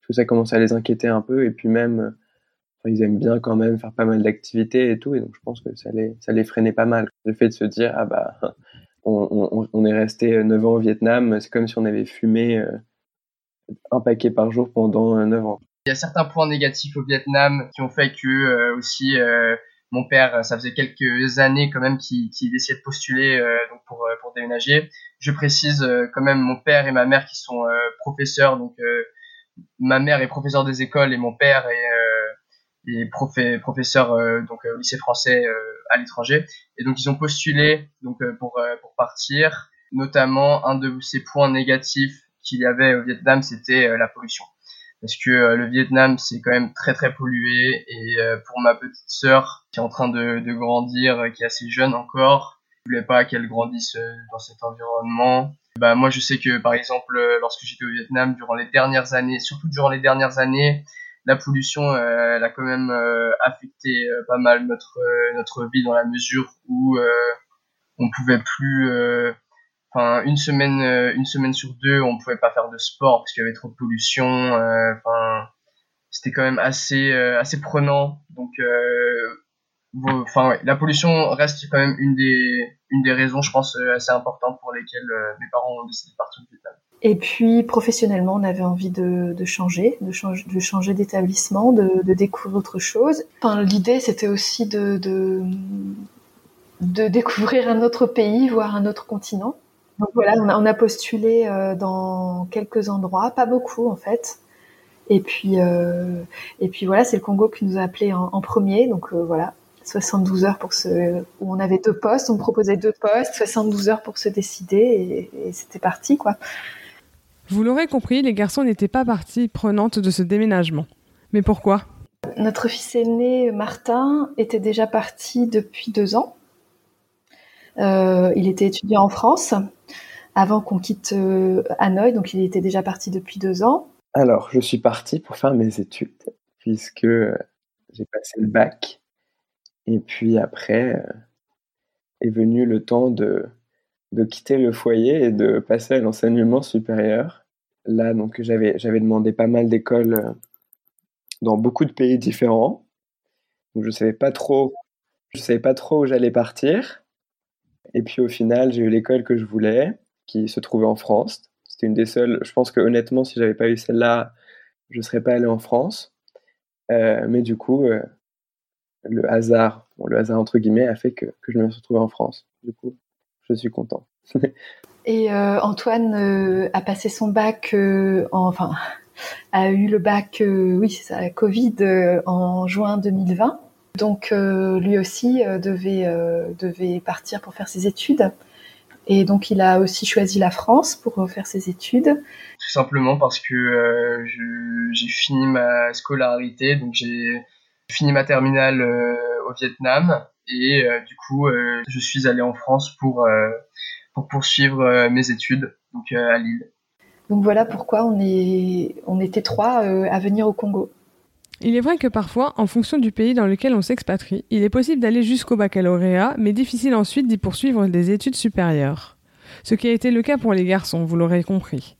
ça commence à les inquiéter un peu, et puis même, ils aiment bien quand même faire pas mal d'activités et tout, et donc je pense que ça les, ça les freinait pas mal. Le fait de se dire, ah bah, on, on, est resté 9 ans au Vietnam, c'est comme si on avait fumé euh, un paquet par jour pendant 9 euh, ans. Il y a certains points négatifs au Vietnam qui ont fait que euh, aussi mon père, ça faisait quelques années quand même qu'il essayait de postuler euh, donc pour, euh, pour déménager. Je précise euh, quand même mon père et ma mère qui sont professeurs. Donc ma mère est professeur des écoles et mon père est, est professeur donc au lycée français à l'étranger. Et donc ils ont postulé donc pour pour partir. Notamment un de ces points négatifs qu'il y avait au Vietnam, c'était la pollution parce que euh, le Vietnam c'est quand même très très pollué et euh, pour ma petite sœur qui est en train de, de grandir, euh, qui est assez jeune encore, je voulais pas qu'elle grandisse dans cet environnement. Bah moi je sais que par exemple lorsque j'étais au Vietnam durant les dernières années, surtout durant les dernières années, la pollution elle a quand même affecté pas mal notre notre vie dans la mesure où on pouvait plus enfin une semaine euh, une semaine sur deux on pouvait pas faire de sport parce qu'il y avait trop de pollution euh, enfin c'était quand même assez euh, assez prenant donc enfin la pollution reste quand même une des une des raisons je pense assez importantes pour lesquelles mes parents ont décidé de partir du Vietnam et puis professionnellement, on avait envie de, changer, de, changer, d'établissement, de, de, découvrir autre chose. Enfin, l'idée, c'était aussi de, de, découvrir un autre pays, voir un autre continent. Donc voilà, on a, postulé euh, dans quelques endroits, pas beaucoup en fait. Et puis, euh, et puis voilà, c'est le Congo qui nous a appelés en, premier. Donc euh, voilà, 72 heures pour se, où on avait deux postes, on proposait deux postes, 72 heures pour se décider et, et c'était parti quoi. Vous l'aurez compris, les garçons n'étaient pas partie prenante de ce déménagement. Mais pourquoi? Notre fils aîné Martin était déjà parti depuis deux ans. Euh, il était étudiant en France avant qu'on quitte euh, Hanoï, donc il était déjà parti depuis deux ans. Alors, je suis parti pour faire mes études. puisque j'ai passé le bac. Et puis après est venu le temps de, quitter le foyer et de passer à l'enseignement supérieur. Là, donc, j'avais, j'avais demandé pas mal d'écoles dans beaucoup de pays différents. Je savais savais pas trop où j'allais partir. Et puis, au final, j'ai eu l'école que je voulais, qui se trouvait en France. C'était une des seules. Je pense que honnêtement, si j'avais pas eu celle-là, je serais pas allé en France. Euh, mais du coup, euh, le hasard, le hasard entre guillemets, a fait que, que, je me suis retrouvé en France. Du coup, je suis content. Et euh, Antoine a passé son bac, enfin, a eu le bac, oui, c'est ça, Covid en juin 2020. Donc lui aussi devait, devait partir pour faire ses études. Et donc, il a aussi choisi la France pour faire ses études. Tout simplement parce que euh, j'ai fini ma scolarité, donc j'ai fini ma terminale euh, au Vietnam et euh, du coup, je suis allé en France pour pour poursuivre mes études, donc à Lille. Donc voilà pourquoi on est on était trois à venir au Congo. Il est vrai que parfois, en fonction du pays dans lequel on s'expatrie, il est possible d'aller jusqu'au baccalauréat, mais difficile ensuite d'y poursuivre des études supérieures. Ce qui a été le cas pour les garçons, vous l'aurez compris.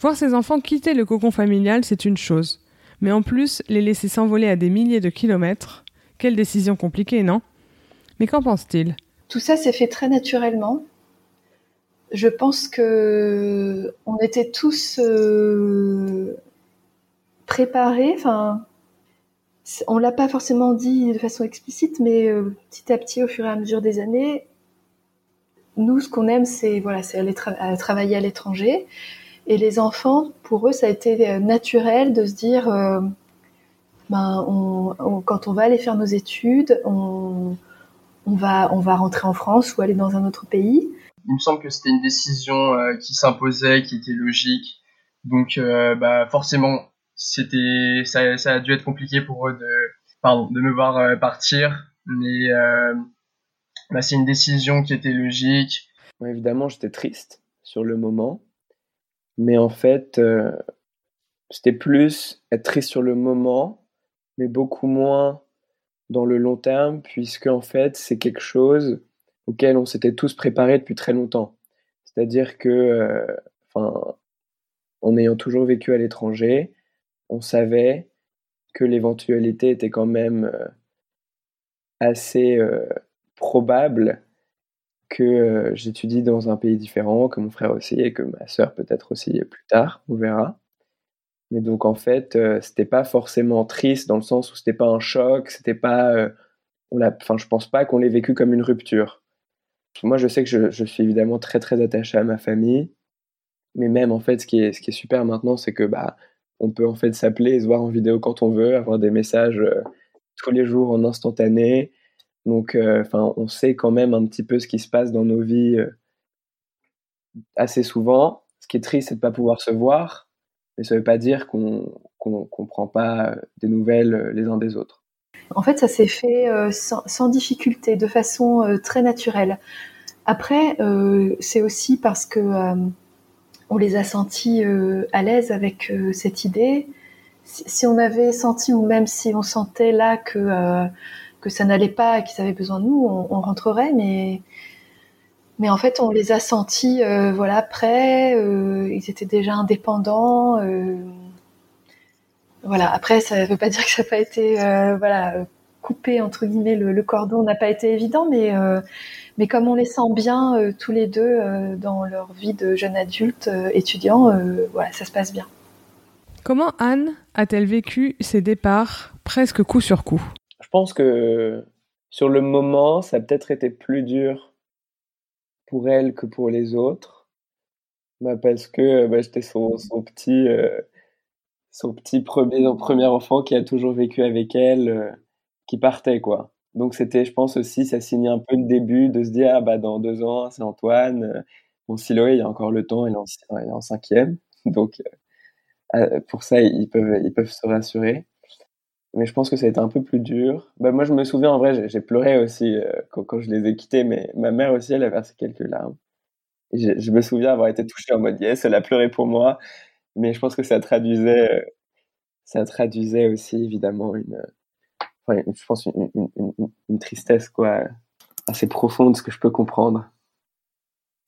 Voir ses enfants quitter le cocon familial, c'est une chose. Mais en plus, les laisser s'envoler à des milliers de kilomètres, quelle décision compliquée, non? Mais qu'en pense-t-il? Tout ça s'est fait très naturellement. Je pense que on était tous euh, préparés, enfin, on l'a pas forcément dit de façon explicite, mais euh, petit à petit, au fur et à mesure des années, nous, ce qu'on aime, c'est voilà, c'est aller travailler à l'étranger. Et les enfants, pour eux, ça a été euh, naturel de se dire, euh, ben, quand on va aller faire nos études, on, on, va, on va rentrer en France ou aller dans un autre pays. Il me semble que c'était une décision qui s'imposait, qui était logique. Donc, bah, forcément, c'était ça, ça, a dû être compliqué pour eux de pardon de me voir euh, partir. Mais euh, bah, c'est une décision qui était logique. Évidemment j'étais triste sur le moment. Mais en fait euh, c'était plus être triste sur le moment mais beaucoup moins dans le long terme puisque en fait c'est quelque chose auquel on s'était tous préparés depuis très longtemps. C'est-à-dire que en ayant toujours vécu à l'étranger on savait que l'éventualité était quand même euh, assez euh, probable que euh, j'étudie dans un pays différent, que mon frère aussi, et que ma sœur peut-être aussi plus tard, on verra. Mais donc en fait, c'était pas forcément triste dans le sens où c'était pas un choc, c'était pas, on enfin je pense pas qu'on l'ait vécu comme une rupture. Moi, je sais que je, je, suis évidemment très très attaché à ma famille, mais même en fait, ce qui est, ce qui est super maintenant, c'est que bah on peut en fait s'appeler et se voir en vidéo quand on veut, avoir des messages euh, tous les jours en instantané. Donc, euh, enfin, on sait quand même un petit peu ce qui se passe dans nos vies euh, assez souvent. Ce qui est triste, c'est de ne pas pouvoir se voir, mais ça ne veut pas dire qu'on ne prend pas des nouvelles les uns des autres. En fait, ça s'est fait sans, difficulté, de façon très naturelle. Après, c'est aussi parce que on les a sentis euh, à l'aise avec euh, cette idée. Si, on avait senti, ou même si on sentait là que, euh, que ça n'allait pas qu'ils avaient besoin de nous, on, rentrerait, mais, mais en fait, on les a sentis voilà, prêts, ils étaient déjà indépendants. voilà. Après, ça ne veut pas dire que ça n'a pas été voilà, coupé, entre guillemets, le, le cordon n'a pas été évident, mais mais comme on les sent bien euh, tous les deux euh, dans leur vie de jeune adulte euh, étudiant, voilà, ça se passe bien. Comment Anne a-t-elle vécu ces départs presque coup sur coup? Je pense que sur le moment, ça a peut-être été plus dur pour elle que pour les autres. Bah, parce que bah, j'étais son, petit, son petit premier, premier enfant qui a toujours vécu avec elle, qui partait, quoi. Donc c'était, je pense aussi, ça signait un peu le début de se dire, ah bah dans deux ans, c'est Antoine. Bon, Siloé, il y a encore le temps, il est en, est en cinquième. Donc euh, euh, pour ça, ils peuvent, ils peuvent se rassurer. Mais je pense que ça a été un peu plus dur. Bah, moi, je me souviens, en vrai, j'ai pleuré aussi euh, quand, je les ai quittés, mais ma mère aussi, elle a versé quelques larmes. Je me souviens avoir été touché en mode yes, elle a pleuré pour moi. Mais je pense que ça traduisait ça traduisait aussi évidemment une, je pense une, tristesse quoi assez profonde, ce que je peux comprendre.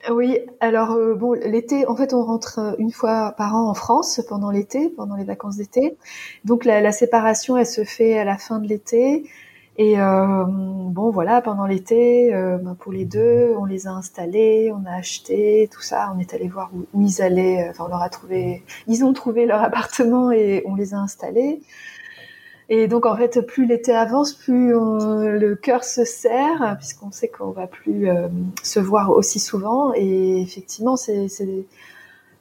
Oui, alors euh, bon, l'été, en fait, on rentre euh, une fois par an en France pendant l'été, pendant les vacances d'été. Donc la, séparation, elle se fait à la fin de l'été. Et euh, bon, voilà, pendant l'été, ben, pour les deux, on les a installés, on a acheté tout ça. On est allé voir où, où, ils allaient. Enfin, on leur a trouvé, ils ont trouvé leur appartement et on les a installés. Et donc en fait, plus l'été avance, plus le cœur se serre, puisqu'on sait qu'on va plus euh, se voir aussi souvent. Et effectivement, c'est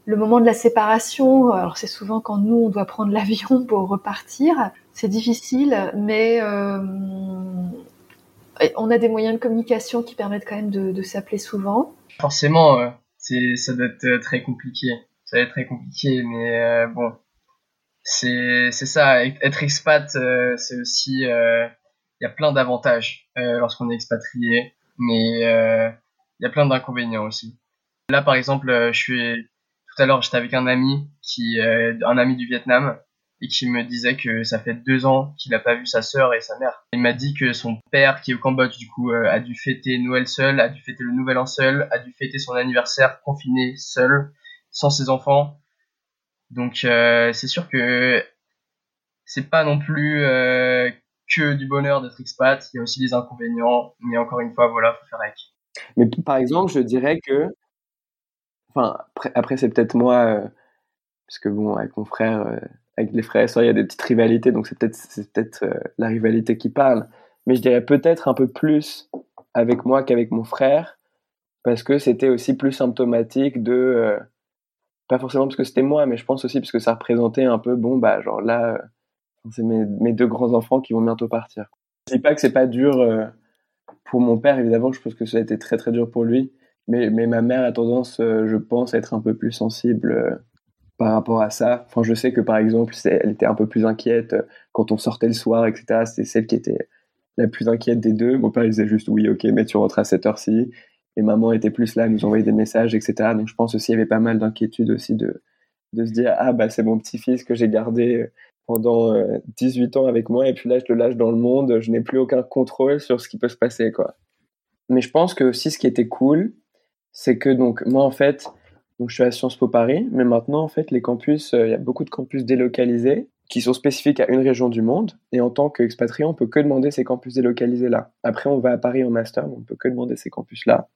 le moment de la séparation. Alors c'est souvent quand nous on doit prendre l'avion pour repartir. C'est difficile, mais euh, on a des moyens de communication qui permettent quand même de, s'appeler souvent. Forcément, euh, ça doit être très compliqué. Ça va être très compliqué, mais bon, c'est ça être expat euh, c'est aussi euh, il y a plein d'avantages euh, lorsqu'on est expatrié mais il y a plein d'inconvénients aussi là par exemple je suis tout à l'heure j'étais avec un ami qui un ami du Vietnam et qui me disait que ça fait deux ans qu'il n'a pas vu sa sœur et sa mère. Il m'a dit que son père, qui est au Cambodge, du coup, a dû fêter Noël seul, a dû fêter le Nouvel An seul, a dû fêter son anniversaire confiné seul, sans ses enfants. Donc euh, c'est sûr que c'est pas non plus euh, que du bonheur d'être expat, il y a aussi des inconvénients, mais encore une fois, voilà, faut faire avec. Mais par exemple, je dirais que, enfin, après, c'est peut-être moi, euh, parce que bon, avec mon frère, avec les frères il y a des petites rivalités, donc c'est peut-être c'est peut-être la rivalité qui parle, mais je dirais peut-être un peu plus avec moi qu'avec mon frère, parce que c'était aussi plus symptomatique de pas forcément parce que c'était moi, mais je pense aussi parce que ça représentait un peu, bon, bah, genre là, euh, c'est mes, deux grands enfants qui vont bientôt partir. Je dis pas que c'est pas dur euh, pour mon père, évidemment, je pense que ça a été très très dur pour lui, mais, mais ma mère a tendance, euh, je pense, à être un peu plus sensible par rapport à ça. Enfin, je sais que par exemple, elle était un peu plus inquiète quand on sortait le soir, etc. C'était celle qui était la plus inquiète des deux. Mon père il disait juste oui, ok, mais tu rentres à cette heure-ci et maman était plus là, nous envoyer des messages, etc. Donc je pense aussi qu'il y avait pas mal d'inquiétude aussi de, de se dire ah bah c'est mon petit-fils que j'ai gardé pendant 18 euh, ans avec moi et puis là je le lâche dans le monde, je n'ai plus aucun contrôle sur ce qui peut se passer quoi. Mais je pense que aussi ce qui était cool, c'est que donc moi en fait, je suis à Sciences Po Paris, mais maintenant en fait les campus, euh, il y a beaucoup de campus délocalisés qui sont spécifiques à une région du monde. Et en tant qu'expatrié, on peut que demander ces campus délocalisés là. Après, on va à Paris en master, mais on peut que demander ces campus là.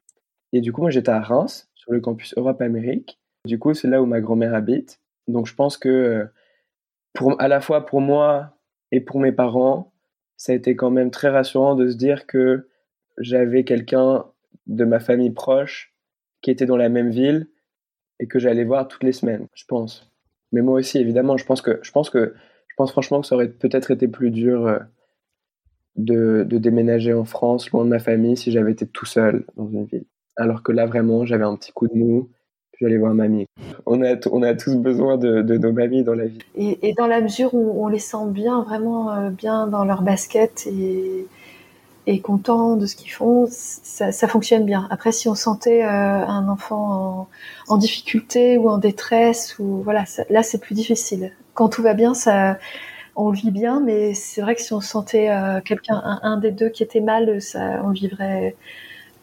Et du coup, moi, j'étais à Reims, sur le campus Europe-Amérique. Du coup, c'est là où ma grand-mère habite. Donc, je pense que, pour, à la fois pour moi et pour mes parents, ça a été quand même très rassurant de se dire que j'avais quelqu'un de ma famille proche qui était dans la même ville et que j'allais voir toutes les semaines, je pense. Mais moi aussi, évidemment, je pense que, je pense que, je pense franchement que ça aurait peut-être été plus dur euh, de déménager en France, loin de ma famille, si j'avais été tout seul dans une ville. Alors que là, vraiment, j'avais un petit coup de mou. Puis j'allais voir mamie. On a, on a tous besoin de, nos mamies dans la vie. Et, dans la mesure où on les sent bien, vraiment euh, bien dans leur basket et, et contents de ce qu'ils font, ça, fonctionne bien. Après, si on sentait euh, un enfant en, difficulté ou en détresse, ou voilà, là c'est plus difficile. Quand tout va bien, ça, on vit bien, mais c'est vrai que si on sentait euh, quelqu'un, un, des deux qui était mal, ça, on vivrait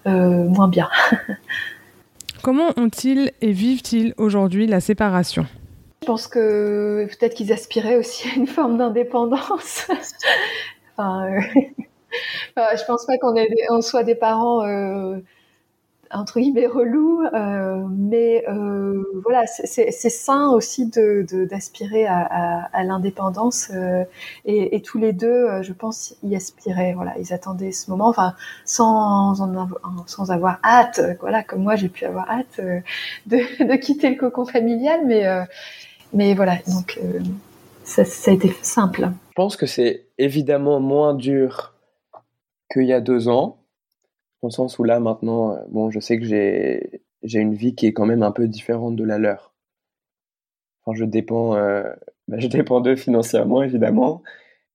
moins bien. Comment ont-ils et vivent-ils aujourd'hui la séparation? Je pense que peut-être qu'ils aspiraient aussi à une forme d'indépendance. enfin, euh... je pense pas qu'on on soit des parents euh, entre guillemets relou, euh, mais euh, voilà, c'est sain aussi de d'aspirer à, à, l'indépendance euh, et, et, tous les deux, je pense, y aspiraient. Voilà, ils attendaient ce moment, enfin, sans sans avoir hâte. Voilà, comme moi, j'ai pu avoir hâte de, de, quitter le cocon familial, mais mais voilà, donc ça, ça a été simple. Je pense que c'est évidemment moins dur qu'il y a deux ans dans sens où là maintenant, euh, bon, je sais que j'ai j'ai une vie qui est quand même un peu différente de la leur. Enfin, je dépends, euh, bah, je dépends d'eux financièrement évidemment,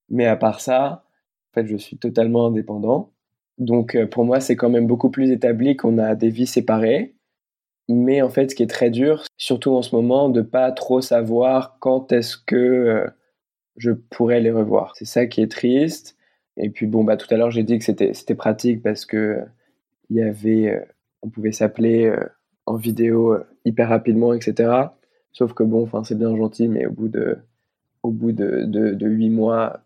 mais à part ça, en fait, je suis totalement indépendant. Donc euh, pour moi, c'est quand même beaucoup plus établi qu'on a des vies séparées. Mais en fait, ce qui est très dur, surtout en ce moment, de pas trop savoir quand est-ce que je pourrais les revoir. C'est ça qui est triste. Et puis bon, bah tout à l'heure j'ai dit que c'était pratique parce que il y avait, on pouvait s'appeler en vidéo hyper rapidement, etc. Sauf que bon, c'est bien gentil, mais au bout de au bout de, de, 8 mois,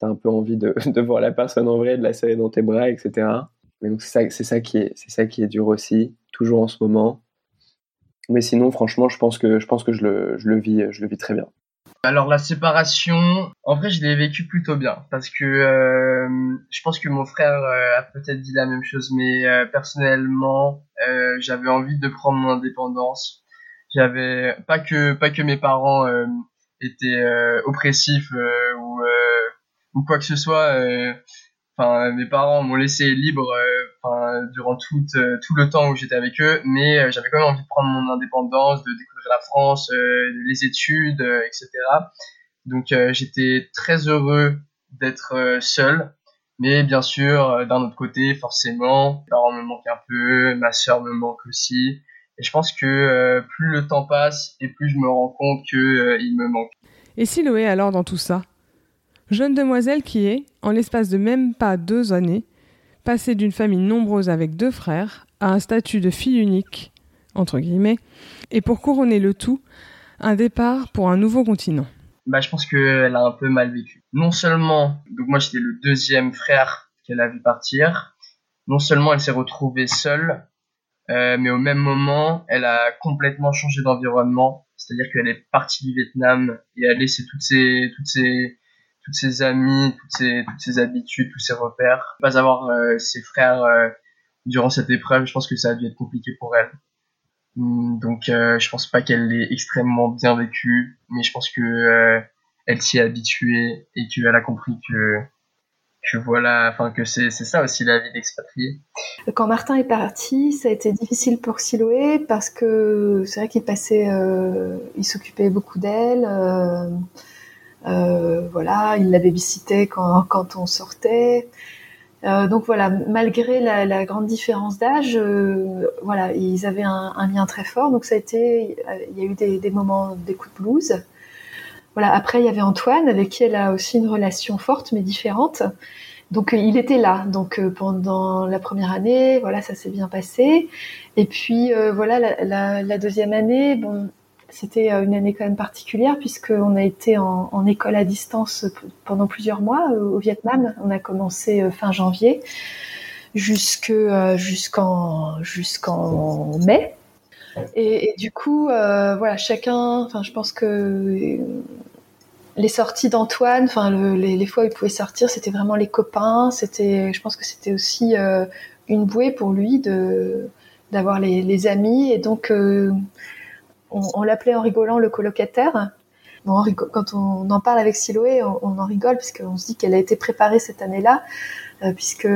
tu as un peu envie de, de, voir la personne en vrai, de la serrer dans tes bras, etc. Mais donc c'est ça, ça qui est, ça qui est dur aussi, toujours en ce moment. Mais sinon, franchement, je pense que je pense que je le, je le vis, je le vis très bien. Alors la séparation, en vrai, je l'ai vécu plutôt bien parce que euh, je pense que mon frère euh, a peut-être dit la même chose, mais euh, personnellement, j'avais envie de prendre mon indépendance. J'avais pas que pas que mes parents étaient oppressifs ou ou quoi que ce soit enfin mes parents m'ont laissé libre euh, enfin durant tout euh, tout le temps où j'étais avec eux mais euh, j'avais quand même envie de prendre mon indépendance de découvrir la France les études etc donc j'étais très heureux d'être seul. Mais bien sûr d'un autre côté forcément mes parents me manquent un peu ma sœur me manque aussi. Et je pense que plus le temps passe et plus je me rends compte que il me manque. Et Siloé alors dans tout ça? Jeune demoiselle qui est, en l'espace de même pas deux années, passée d'une famille nombreuse avec deux frères à un statut de fille unique, entre guillemets, et pour couronner le tout, un départ pour un nouveau continent. Bah, je pense qu'elle a un peu mal vécu. Non seulement, donc moi j'étais le deuxième frère qu'elle a vu partir, non seulement elle s'est retrouvée seule, euh, mais au même moment, elle a complètement changé d'environnement. C'est-à-dire qu'elle est partie du Vietnam et a laissé toutes ses, toutes ses amies, toutes ses, habitudes, tous ses repères. Pas avoir euh, ses frères euh, durant cette épreuve, je pense que ça a dû être compliqué pour elle. Hum, donc euh, je pense pas qu'elle l'ait extrêmement bien vécu, mais je pense que elle s'y est habituée et qu'elle a compris que voilà, enfin que c'est ça aussi la vie d'expatrié. Quand Martin est parti, ça a été difficile pour Siloé parce que c'est vrai qu'il passait, il s'occupait beaucoup d'elle. Euh, voilà, il l'avait visité quand, quand on sortait. Euh, donc voilà, malgré la, la grande différence d'âge, euh, voilà, ils avaient un, un, lien très fort. Donc ça a été, il y a eu des, des moments d'écoute blues. Voilà. Après, il y avait Antoine avec qui elle a aussi une relation forte mais différente. Donc il était là. Donc pendant la première année, voilà, ça s'est bien passé. Et puis voilà, la, la, la, deuxième année, bon, c'était euh, une année quand même particulière puisqu'on a été en, école à distance pendant plusieurs mois euh, au Vietnam. On a commencé euh, fin janvier jusqu'en jusqu'en mai. Et, du coup, voilà, chacun. Enfin, je pense que les sorties d'Antoine, enfin les, fois où il pouvait sortir, c'était vraiment les copains. C'était, je pense que c'était aussi une bouée pour lui de d'avoir les, les, amis et donc on, l'appelait en rigolant le colocataire. Bon, quand on en parle avec Siloé, on, en rigole puisqu'on se dit qu'elle a été préparée cette année-là, euh, puisque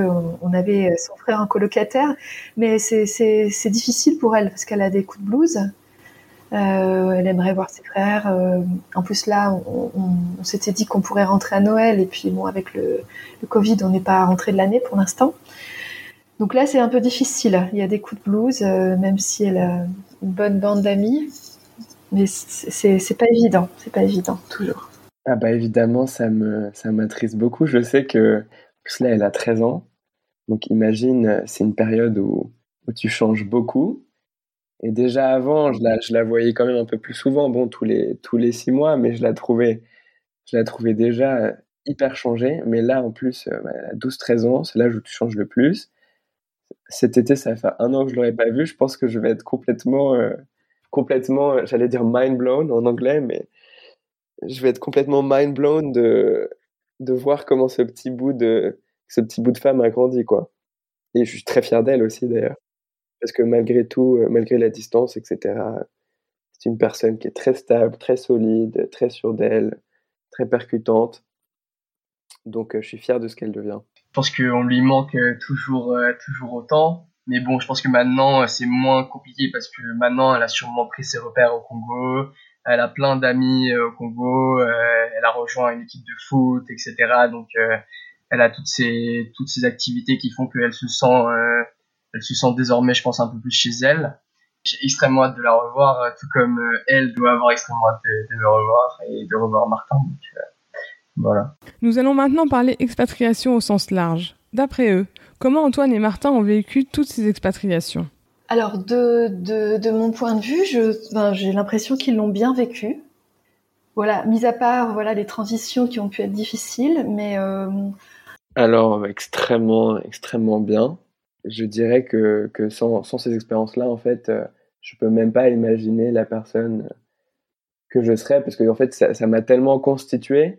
on, avait son frère en colocataire. Mais c'est difficile pour elle parce qu'elle a des coups de blues. Euh, elle aimerait voir ses frères. Euh, en plus là, on, s'était dit qu'on pourrait rentrer à Noël et puis bon, avec le, le Covid, on n'est pas rentré de l'année pour l'instant. Donc là, c'est un peu difficile. Il y a des coups de blues, même si elle a une bonne bande d'amis. Mais c'est pas évident, c'est pas évident, toujours. Ah bah évidemment, ça me ça m'attriste beaucoup. Je sais que là, elle a 13 ans. Donc imagine, c'est une période où, où tu changes beaucoup. Et déjà avant, je la, je la voyais quand même un peu plus souvent, bon, tous les, tous les six mois, mais je la trouvais, je la trouvais déjà hyper changée. Mais là, en plus, euh, bah, elle a 12-13 ans, c'est l'âge où tu changes le plus cet été, ça fait un an que je l'aurais pas vu. Je pense que je vais être complètement, euh, complètement, euh, j'allais dire mind blown en anglais, mais je vais être complètement mind blown de, de voir comment ce petit bout de, ce petit bout de femme a grandi, quoi. Et je suis très fier d'elle aussi, d'ailleurs. Parce que malgré tout, euh, malgré la distance, etc., c'est une personne qui est très stable, très solide, très sûre d'elle, très percutante. Donc, je suis fier de ce qu'elle devient. Je pense qu'on lui manque euh, toujours, euh, toujours autant. Mais bon, je pense que maintenant, euh, c'est moins compliqué parce que maintenant, elle a sûrement pris ses repères au Congo. Elle a plein d'amis au Congo. elle a rejoint une équipe de foot, etc. Donc, elle a toutes ces, toutes ces activités qui font qu'elle se sent, elle se sent désormais, je pense, un peu plus chez elle. J'ai extrêmement hâte de la revoir, tout comme elle doit avoir extrêmement hâte de, me revoir et de revoir Martin. Voilà. Nous allons maintenant parler expatriation au sens large. D'après eux, comment Antoine et Martin ont vécu toutes ces expatriations? Alors, de, de, de, mon point de vue, ben, j'ai l'impression qu'ils l'ont bien vécu. Voilà, mis à part voilà les transitions qui ont pu être difficiles, mais euh... alors extrêmement extrêmement bien. Je dirais que, que sans, sans ces expériences-là, en fait, euh, je peux même pas imaginer la personne que je serais parce que en fait ça m'a tellement constitué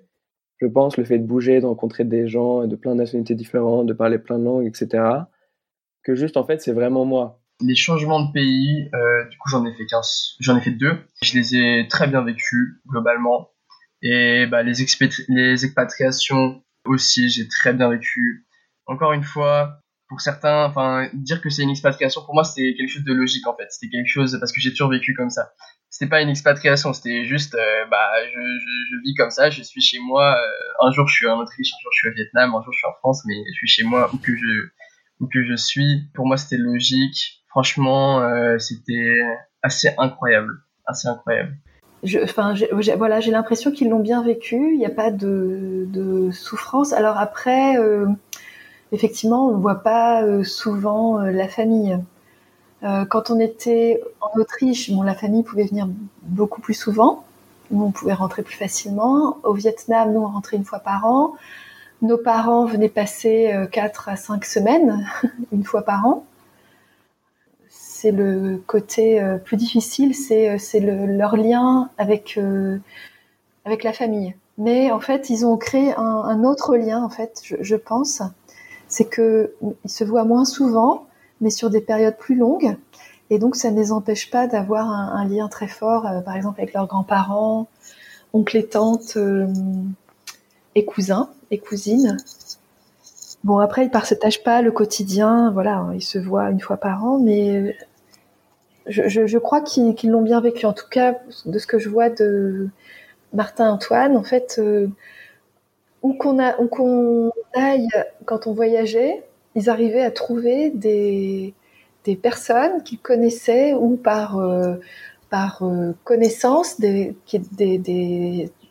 je pense, le fait de bouger, de rencontrer des gens de plein de nationalités différentes, de parler plein de langues, etc., que juste, en fait, c'est vraiment moi. Les changements de pays, euh, du coup, j'en ai fait 15, j'en ai fait deux. Je les ai très bien vécus, globalement. Et bah, les, les expatriations aussi, j'ai très bien vécu. Encore une fois, pour certains, enfin, dire que c'est une expatriation, pour moi, c'était quelque chose de logique, en fait. C'était quelque chose, parce que j'ai toujours vécu comme ça c'était pas une expatriation, c'était juste, euh, bah, je, je, je, vis comme ça, je suis chez moi. Euh, un jour, je suis en Autriche, un jour, je suis au Vietnam, un jour, je suis en France, mais je suis chez moi où que je, où que je suis. Pour moi, c'était logique. Franchement, euh, c'était assez incroyable, assez incroyable. Enfin, voilà, j'ai l'impression qu'ils l'ont bien vécu. Il n'y a pas de, de, souffrance. Alors après, effectivement, on ne voit pas souvent la famille. Euh, quand on était en Autriche, bon, la famille pouvait venir beaucoup plus souvent. On pouvait rentrer plus facilement. Au Vietnam, nous, on rentrait une fois par an. Nos parents venaient passer 4 euh, à 5 semaines, une fois par an. C'est le côté euh, plus difficile, c'est, leur lien avec, la famille. Mais en fait, ils ont créé un, autre lien, en fait, je pense. C'est qu'ils se voient moins souvent, mais sur des périodes plus longues. Et donc, ça ne les empêche pas d'avoir un, lien très fort, euh, par exemple, avec leurs grands-parents, oncles et tantes, euh, et cousins et cousines. Bon, après, ils partagent pas le quotidien, voilà, ils se voient une fois par an, mais je crois qu'ils l'ont bien vécu. En tout cas, de ce que je vois de Martin Antoine, en fait, euh, où qu'on aille quand on voyageait, ils arrivaient à trouver des, personnes qu'ils connaissaient ou par, euh, euh, connaissance des,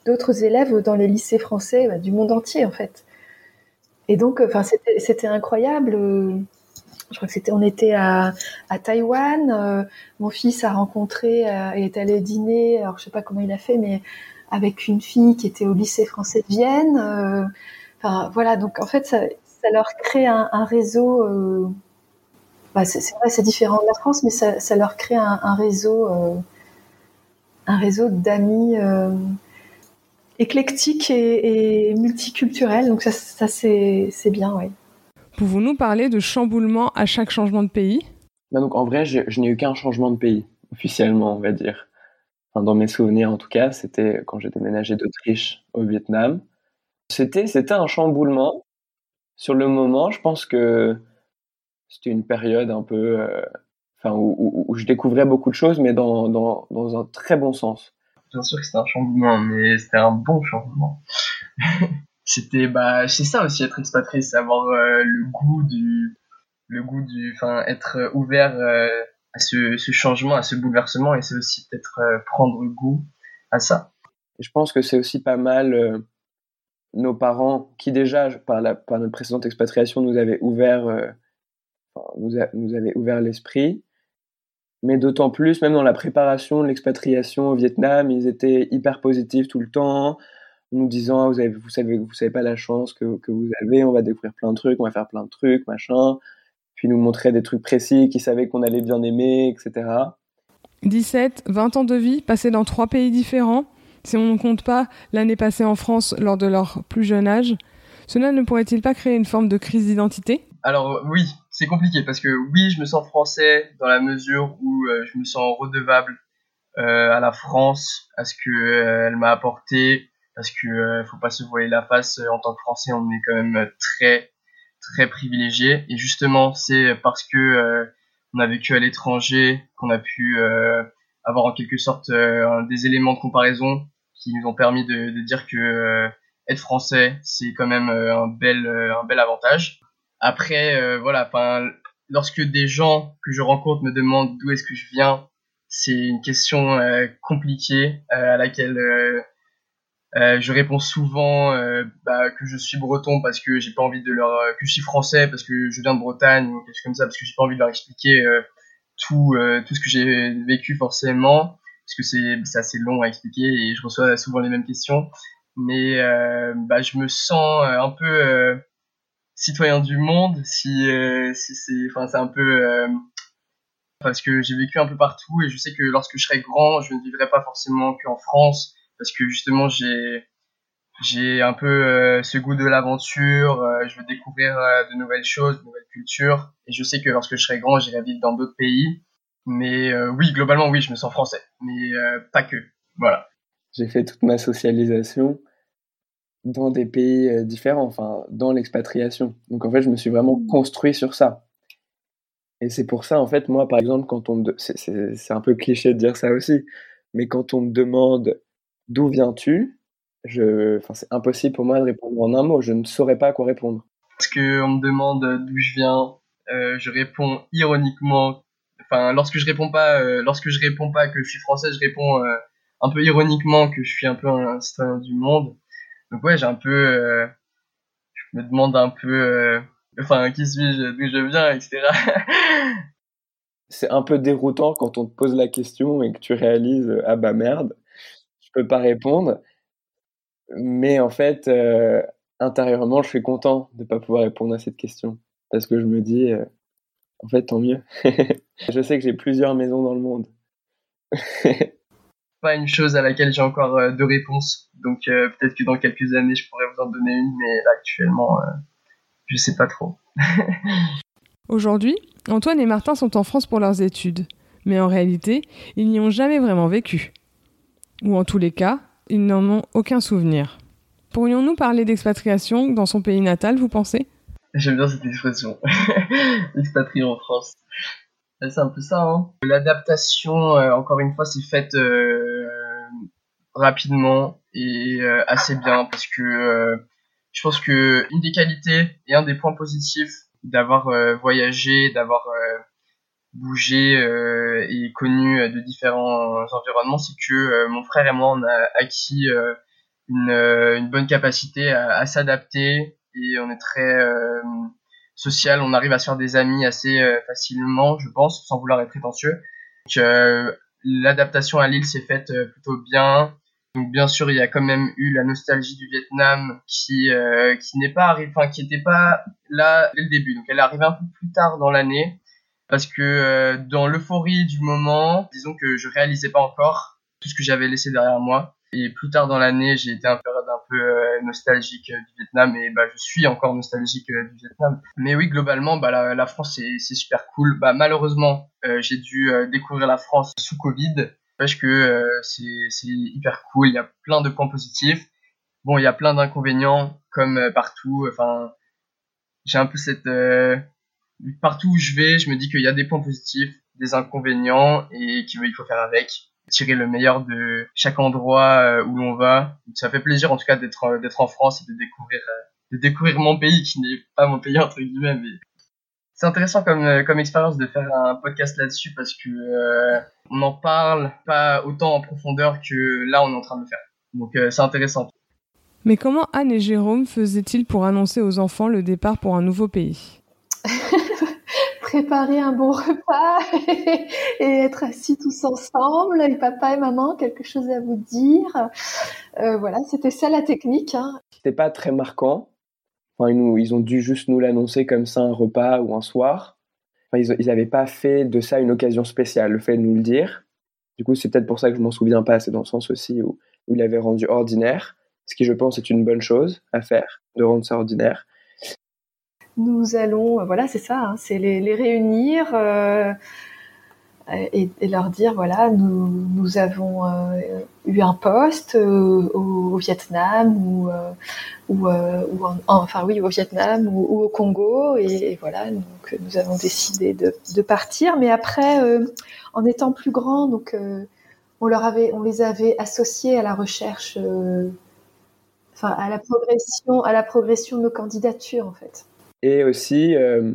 d'autres élèves dans les lycées français bah, du monde entier en fait. Et donc, enfin, c'était, incroyable. Je crois que c'était, on était à, à Taïwan. Euh, mon fils a rencontré et est allé dîner. Alors, je sais pas comment il a fait, mais avec une fille qui était au lycée français de Vienne. Enfin, voilà. Donc, en fait, ça, ça leur crée un, réseau. Euh, bah, c'est vrai, c'est différent de la France, mais ça, leur crée un, réseau, euh, un réseau d'amis euh, éclectiques et, multiculturels. Donc ça, ça c'est bien, oui. Pouvons-nous parler de chamboulement à chaque changement de pays? Bah, donc en vrai, je, n'ai eu qu'un changement de pays officiellement, on va dire. Dans mes souvenirs, en tout cas, c'était quand j'ai déménagé d'Autriche au Vietnam. C'était c'était un chamboulement sur le moment, je pense que c'était une période un peu, euh, enfin, où, je découvrais beaucoup de choses, mais dans, dans, dans un très bon sens. Bien sûr que c'était un changement, mais c'était un bon changement. c'était, bah, c'est ça aussi être expatrié, c'est avoir euh, le goût du, le goût du, enfin, être ouvert euh, à ce, changement, à ce bouleversement, et c'est aussi peut-être prendre goût à ça. Je pense que c'est aussi pas mal nos parents, qui déjà, par, notre précédente expatriation, nous avaient ouvert, euh, nous, nous avaient ouvert l'esprit. Mais d'autant plus, même dans la préparation de l'expatriation au Vietnam, ils étaient hyper positifs tout le temps, nous disant ah, vous, avez, vous savez, vous savez pas la chance que, que, vous avez, on va découvrir plein de trucs, on va faire plein de trucs, machin. Puis nous montrer des trucs précis qu'ils savaient qu'on allait bien aimer, etc. 17, 20 ans de vie passés dans trois pays différents si on ne compte pas l'année passée en France lors de leur plus jeune âge, cela ne pourrait-il pas créer une forme de crise d'identité? Alors oui, c'est compliqué parce que oui, je me sens français dans la mesure où euh, je me sens redevable euh, à la France, à ce qu'elle euh, m'a apporté, parce que faut pas se voiler la face en tant que Français, on est quand même très très privilégié. Et justement, c'est parce que on a vécu à l'étranger qu'on a pu avoir en quelque sorte des éléments de comparaison qui nous ont permis de, de dire que euh, être français, c'est quand même euh, un bel, euh, un bel avantage. Après, voilà, enfin, lorsque des gens que je rencontre me demandent d'où est-ce que je viens, c'est une question compliquée à laquelle Euh, je réponds souvent euh, bah, que je suis breton parce que j'ai pas envie de leur euh, que je suis français parce que je viens de Bretagne ou quelque chose comme ça parce que j'ai pas envie de leur expliquer tout tout ce que j'ai vécu forcément parce que c'est c'est assez long à expliquer et je reçois souvent les mêmes questions. Mais bah je me sens un peu citoyen du monde si si c'est enfin c'est un peu parce que j'ai vécu un peu partout et je sais que lorsque je serai grand je ne vivrai pas forcément qu'en France parce que justement j'ai j'ai un peu euh, ce goût de l'aventure, euh, je veux découvrir euh, de nouvelles choses, de nouvelles cultures et je sais que lorsque je serai grand, j'irai vivre dans d'autres pays. Mais oui, globalement oui, je me sens français, mais pas que. Voilà. J'ai fait toute ma socialisation dans des pays différents, enfin dans l'expatriation. Donc en fait, je me suis vraiment mmh. construit sur ça. Et c'est pour ça, en fait, moi, par exemple, quand on me... C'est un peu cliché de dire ça aussi, mais quand on me demande D'où viens-tu? Je... enfin, C'est impossible pour moi de répondre en un mot. Je ne saurais pas à quoi répondre. Parce qu'on me demande d'où je viens, euh, je réponds ironiquement. Enfin, lorsque je réponds pas, euh, lorsque je réponds pas que je suis français, je réponds euh, un peu ironiquement que je suis un peu un citoyen du monde. Donc ouais, j'ai un peu, je me demande un peu, enfin, qui suis-je, d'où je viens, etc. C'est un peu déroutant quand on te pose la question et que tu réalises ah bah merde, peux pas répondre. Mais en fait, euh, intérieurement, je suis content de ne pas pouvoir répondre à cette question. Parce que je me dis, euh, en fait, tant mieux. je sais que j'ai plusieurs maisons dans le monde. pas une chose à laquelle j'ai encore euh, de réponse. Donc peut-être que dans quelques années, je pourrais vous en donner une, mais là, actuellement, je sais pas trop. Aujourd'hui, Antoine et Martin sont en France pour leurs études. Mais en réalité, ils n'y ont jamais vraiment vécu ou en tous les cas, ils n'en ont aucun souvenir. Pourrions-nous parler d'expatriation dans son pays natal, vous pensez? J'aime bien cette expression, expatrier en France. C'est un peu ça. Hein. L'adaptation, euh, encore une fois, c'est faite euh, rapidement et euh, assez bien parce que je pense que une des qualités et un des points positifs d'avoir voyagé, d'avoir bougé euh, et connu de différents environnements, c'est que euh, mon frère et moi, on a acquis euh, une, une, bonne capacité à, à s'adapter et on est très social, on arrive à se faire des amis assez facilement, je pense, sans vouloir être prétentieux. Donc, l'adaptation à l'île s'est faite plutôt bien. Donc bien sûr, il y a quand même eu la nostalgie du Vietnam qui qui n'est pas arrivé, enfin qui n'était pas là dès le début. Donc elle est arrivée un peu plus tard dans l'année parce que euh, dans l'euphorie du moment, disons que je réalisais pas encore tout ce que j'avais laissé derrière moi. Et plus tard dans l'année, j'ai été un peu euh, nostalgique euh, du Vietnam et bah je suis encore nostalgique du Vietnam. Mais oui, globalement, bah la, France c'est super cool. Bah malheureusement, j'ai dû découvrir la France sous Covid parce que c'est hyper cool. Il y a plein de points positifs. Bon, il y a plein d'inconvénients comme partout. Enfin, j'ai un peu cette partout où je vais, je me dis qu'il y a des points positifs, des inconvénients et qu'il faut faire avec, tirer le meilleur de chaque endroit euh, où l'on va. Ça fait plaisir en tout cas d'être euh, d'être en France et de découvrir euh, de découvrir mon pays qui n'est pas mon pays entre guillemets mais c'est intéressant comme comme expérience de faire un podcast là-dessus parce que on n'en parle pas autant en profondeur que là on est en train de le faire. Donc c'est intéressant. Mais comment Anne et Jérôme faisaient-ils pour annoncer aux enfants le départ pour un nouveau pays? préparer un bon repas et, être assis tous ensemble, et papa et maman, quelque chose à vous dire. Euh, voilà, c'était ça la technique. Hein. C'était pas très marquant. Enfin, ils, nous, ils ont dû juste nous l'annoncer comme ça un repas ou un soir. Enfin, ils n'avaient pas fait de ça une occasion spéciale, le fait de nous le dire. Du coup, c'est peut-être pour ça que je m'en souviens pas. C'est dans le sens aussi où, où il avait rendu ordinaire, ce qui, je pense, est une bonne chose à faire, de rendre ça ordinaire nous allons, euh, voilà, c'est ça, hein, c'est les, les, réunir euh, et, et, leur dire, voilà, nous, nous avons euh, eu un poste au, au, Vietnam ou, ou, ou en, enfin oui, au Vietnam ou, ou au Congo et, voilà, donc nous avons décidé de, de partir, mais après, en étant plus grands, donc on leur avait, on les avait associés à la recherche, enfin à la progression, à la progression de nos candidatures en fait. Et aussi, euh,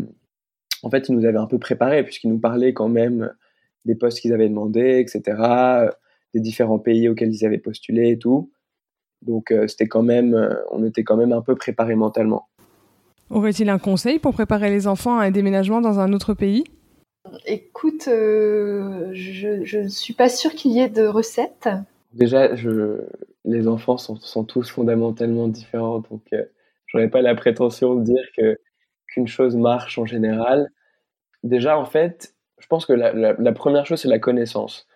en fait, ils nous avaient un peu préparés, puisqu'ils nous parlaient quand même des postes qu'ils avaient demandés, etc., des différents pays auxquels ils avaient postulé et tout. Donc c'était quand même, on était quand même un peu préparé mentalement. Aurait-il un conseil pour préparer les enfants à un déménagement dans un autre pays? Écoute, je ne suis pas sûre qu'il y ait de recettes. Déjà, je, les enfants sont, sont, tous fondamentalement différents, donc je j'aurais pas la prétention de dire que qu'une chose marche en général. Déjà, en fait, je pense que la, première chose, c'est la connaissance.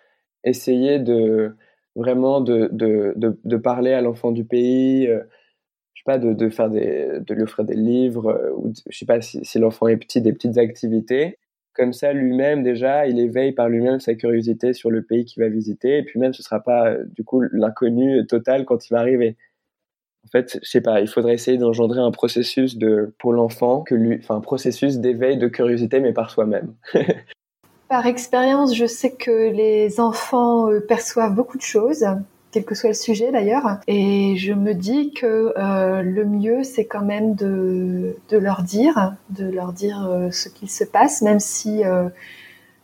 Essayer de vraiment de, parler à l'enfant du pays, euh, je sais pas, de, de, faire des, de lui offrir des livres, euh, ou je sais pas si, si l'enfant est petit, des petites activités. Comme ça, lui-même, déjà, il éveille par lui-même sa curiosité sur le pays qu'il va visiter. Et puis même, ce sera pas, euh, du coup, l'inconnu total quand il va arriver. En fait, je sais pas, il faudrait essayer d'engendrer un processus de, pour l'enfant, que lui, enfin, un processus d'éveil de curiosité, mais par soi-même. par expérience, je sais que les enfants euh, perçoivent beaucoup de choses, quel que soit le sujet d'ailleurs, et je me dis que euh, le mieux, c'est quand même de, de, leur dire, de leur dire euh, ce qu'il se passe, même si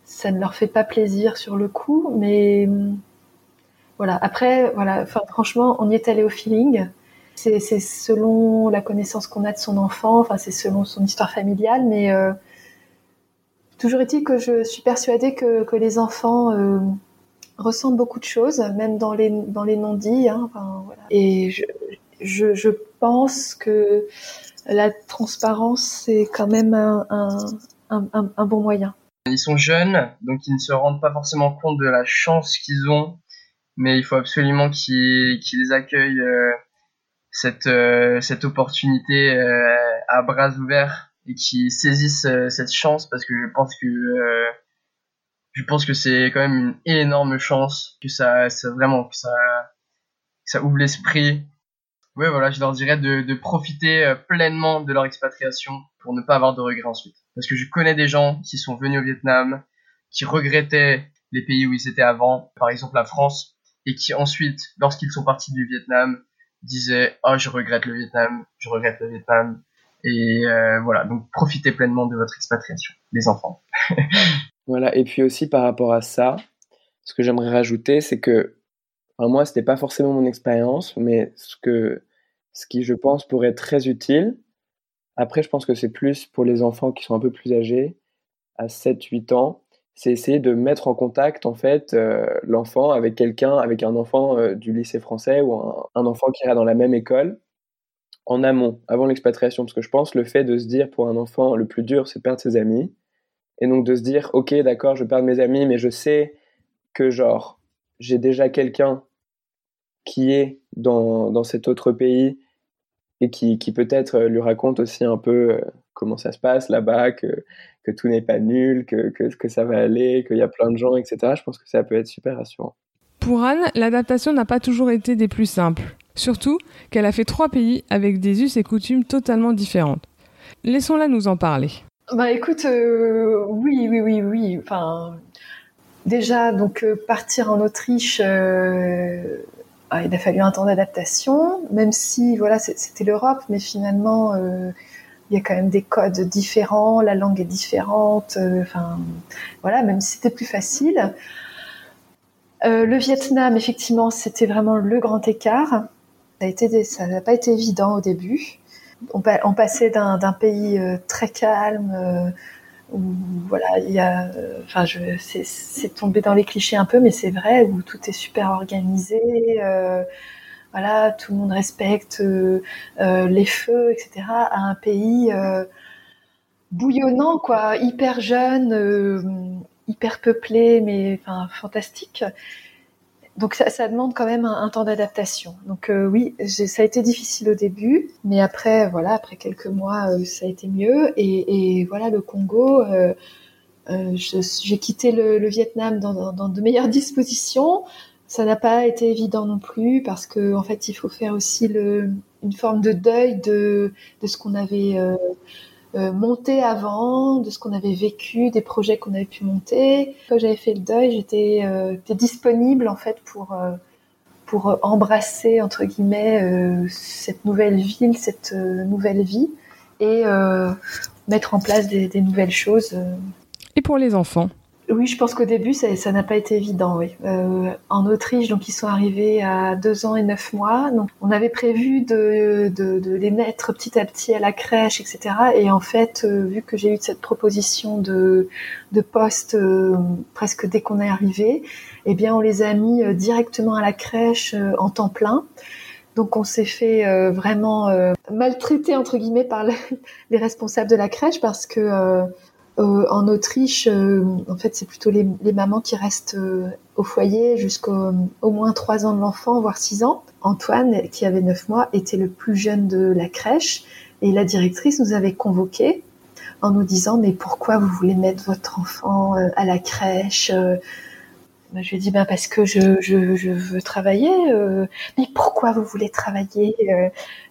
ça ne leur fait pas plaisir sur le coup, mais voilà. Après, voilà, franchement, on y est allé au feeling c'est selon la connaissance qu'on a de son enfant, enfin c'est selon son histoire familiale, mais euh, toujours est-il que je suis persuadée que, que les enfants euh, ressentent beaucoup de choses, même dans les dans les non-dits. Hein. Et je, je, pense que la transparence c'est quand même un, un, un, bon moyen. Ils sont jeunes, donc ils ne se rendent pas forcément compte de la chance qu'ils ont, mais il faut absolument qu'ils qu'ils accueillent. Euh, cette, euh, cette opportunité euh, à bras ouverts et qui saisissent euh, cette chance parce que je pense que je pense que c'est quand même une énorme chance que ça, ça vraiment que ça, ça ouvre l'esprit. Ouais, voilà, je leur dirais de, de profiter pleinement de leur expatriation pour ne pas avoir de regrets ensuite. Parce que je connais des gens qui sont venus au Vietnam, qui regrettaient les pays où ils étaient avant, par exemple la France, et qui ensuite, lorsqu'ils sont partis du Vietnam, disait oh je regrette le Vietnam, je regrette le Vietnam et euh, voilà. Donc profitez pleinement de votre expatriation les enfants. voilà. Et puis aussi par rapport à ça, ce que j'aimerais rajouter c'est que enfin, moi c'était pas forcément mon expérience mais ce que ce qui je pense pourrait être très utile. Après je pense que c'est plus pour les enfants qui sont un peu plus âgés à 7 8 ans c'est essayer de mettre en contact en fait euh, l'enfant avec quelqu'un, avec un enfant euh, du lycée français ou un, enfant qui ira dans la même école en amont, avant l'expatriation, parce que je pense le fait de se dire pour un enfant le plus dur c'est perdre ses amis, et donc de se dire ok d'accord je perds mes amis, mais je sais que genre j'ai déjà quelqu'un qui est dans, dans cet autre pays et qui, qui peut-être lui raconte aussi un peu euh, comment ça se passe là-bas, que, que tout n'est pas nul, que, que, que ça va aller, qu'il y a plein de gens, etc. Je pense que ça peut être super rassurant. Pour Anne, l'adaptation n'a pas toujours été des plus simples. Surtout qu'elle a fait trois pays avec des us et coutumes totalement différentes. Laissons-la nous en parler. Bah écoute, euh, oui, oui, oui, oui. Enfin, déjà, donc euh, partir en Autriche, euh, ah, il a fallu un temps d'adaptation, même si voilà, c'était l'Europe, mais finalement, il y a quand même des codes différents, la langue est différente, euh, enfin voilà, même si c'était plus facile. Euh, le Vietnam, effectivement, c'était vraiment le grand écart. Ça n'a pas été évident au début. On, passait d'un pays euh, très calme où voilà, il y a, enfin, c'est tombé dans les clichés un peu, mais c'est vrai où tout est super organisé voilà, tout le monde respecte euh, euh, les feux, etc., à un pays euh, bouillonnant, quoi, hyper jeune, hyper peuplé, mais enfin fantastique. Donc ça, demande quand même un, temps d'adaptation. Donc oui, ça a été difficile au début, mais après voilà, après quelques mois, ça a été mieux. Et, voilà, le Congo, j'ai quitté le, Vietnam dans, de meilleures dispositions. Ça n'a pas été évident non plus parce que en fait, il faut faire aussi une forme de deuil de, de ce qu'on avait euh, euh, monté avant, de ce qu'on avait vécu, des projets qu'on avait pu monter. Quand j'avais fait le deuil, j'étais euh, disponible en fait pour pour embrasser entre guillemets cette nouvelle ville, cette nouvelle vie et mettre en place des nouvelles choses. Et pour les enfants? Oui, je pense qu'au début, ça n'a pas été évident. Oui. Euh, en Autriche, donc ils sont arrivés à deux ans et neuf mois. Donc, on avait prévu de, de, de les mettre petit à petit à la crèche, etc. Et en fait, euh, vu que j'ai eu cette proposition de, de poste euh, presque dès qu'on est arrivé, eh bien, on les a mis euh, directement à la crèche en temps plein. Donc on s'est fait vraiment maltraiter entre guillemets par les responsables de la crèche parce que euh, en Autriche, euh, en fait, c'est plutôt les, mamans qui restent euh, au foyer jusqu'au au moins 3 ans de l'enfant, voire 6 ans. Antoine, qui avait 9 mois, était le plus jeune de la crèche et la directrice nous avait convoqués en nous disant mais pourquoi vous voulez mettre votre enfant à la crèche bah, je lui ai dit ben parce que je, je, je veux travailler. Euh, mais pourquoi vous voulez travailler euh,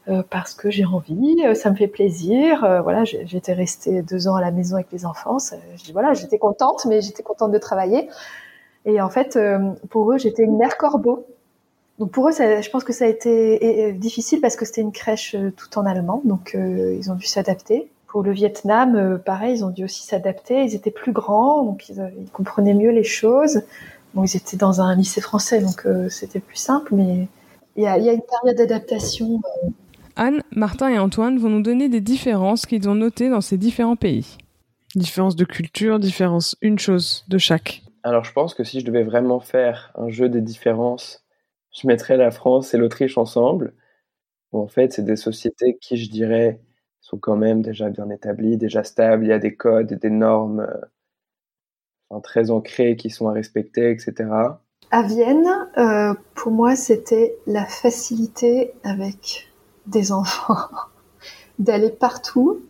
euh, Parce que j'ai envie, ça me fait plaisir. voilà, j'étais restée deux ans à la maison avec les enfants. voilà, j'étais contente, mais j'étais contente de travailler. Et en fait, pour eux, j'étais une mère corbeau. Donc pour eux, je pense que ça a été difficile parce que c'était une crèche tout en allemand, donc ils ont dû s'adapter. Pour le Vietnam, pareil, ils ont dû aussi s'adapter. Ils étaient plus grands, donc ils comprenaient mieux les choses. Bon, ils étaient dans un lycée français, donc euh, c'était plus simple, mais il y a, une période d'adaptation. Euh. Anne, Martin et Antoine vont nous donner des différences qu'ils ont notées dans ces différents pays. Différence de culture, différence une chose de chaque. Alors je pense que si je devais vraiment faire un jeu des différences, je mettrais la France et l'Autriche ensemble. en fait, c'est des sociétés qui, je dirais, sont quand même déjà bien établies, déjà stables. Il y a des codes, des normes euh, très ancrés qui sont à respecter, etc. À Vienne, euh, pour moi, c'était la facilité avec des enfants, d'aller partout,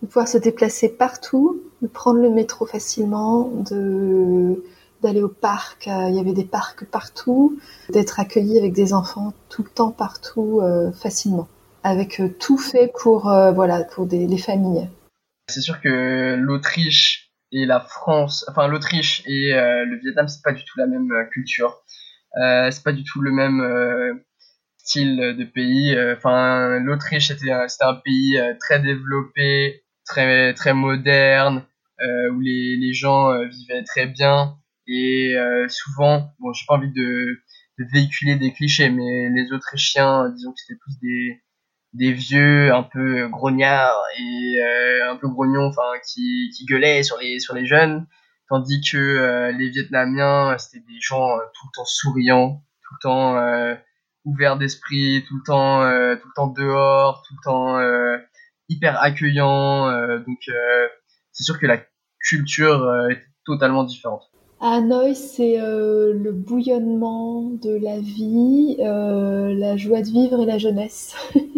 de pouvoir se déplacer partout, de prendre le métro facilement, de d'aller au parc. Euh, il y avait des parcs partout, d'être accueilli avec des enfants tout le temps partout euh, facilement, avec tout fait pour voilà pour des, les familles. C'est sûr que l'Autriche et la France, enfin l'Autriche et euh, le Vietnam, c'est pas du tout la même euh, culture. Euh, c'est pas du tout le même euh, style de pays. Enfin, l'Autriche c'était un pays très développé, très très moderne, où les les gens vivaient très bien et souvent, bon, j'ai pas envie de véhiculer des clichés, mais les Autrichiens, disons que c'était plus des des vieux un peu grognards et euh, un peu grognons enfin qui, qui gueulaient sur les sur les jeunes tandis que euh, les vietnamiens c'était des gens euh, tout le temps souriants tout le temps ouverts d'esprit tout le temps tout le temps dehors tout le temps hyper accueillants donc c'est sûr que la culture est totalement différente Hanoï, c'est le bouillonnement de la vie, la joie de vivre et la jeunesse.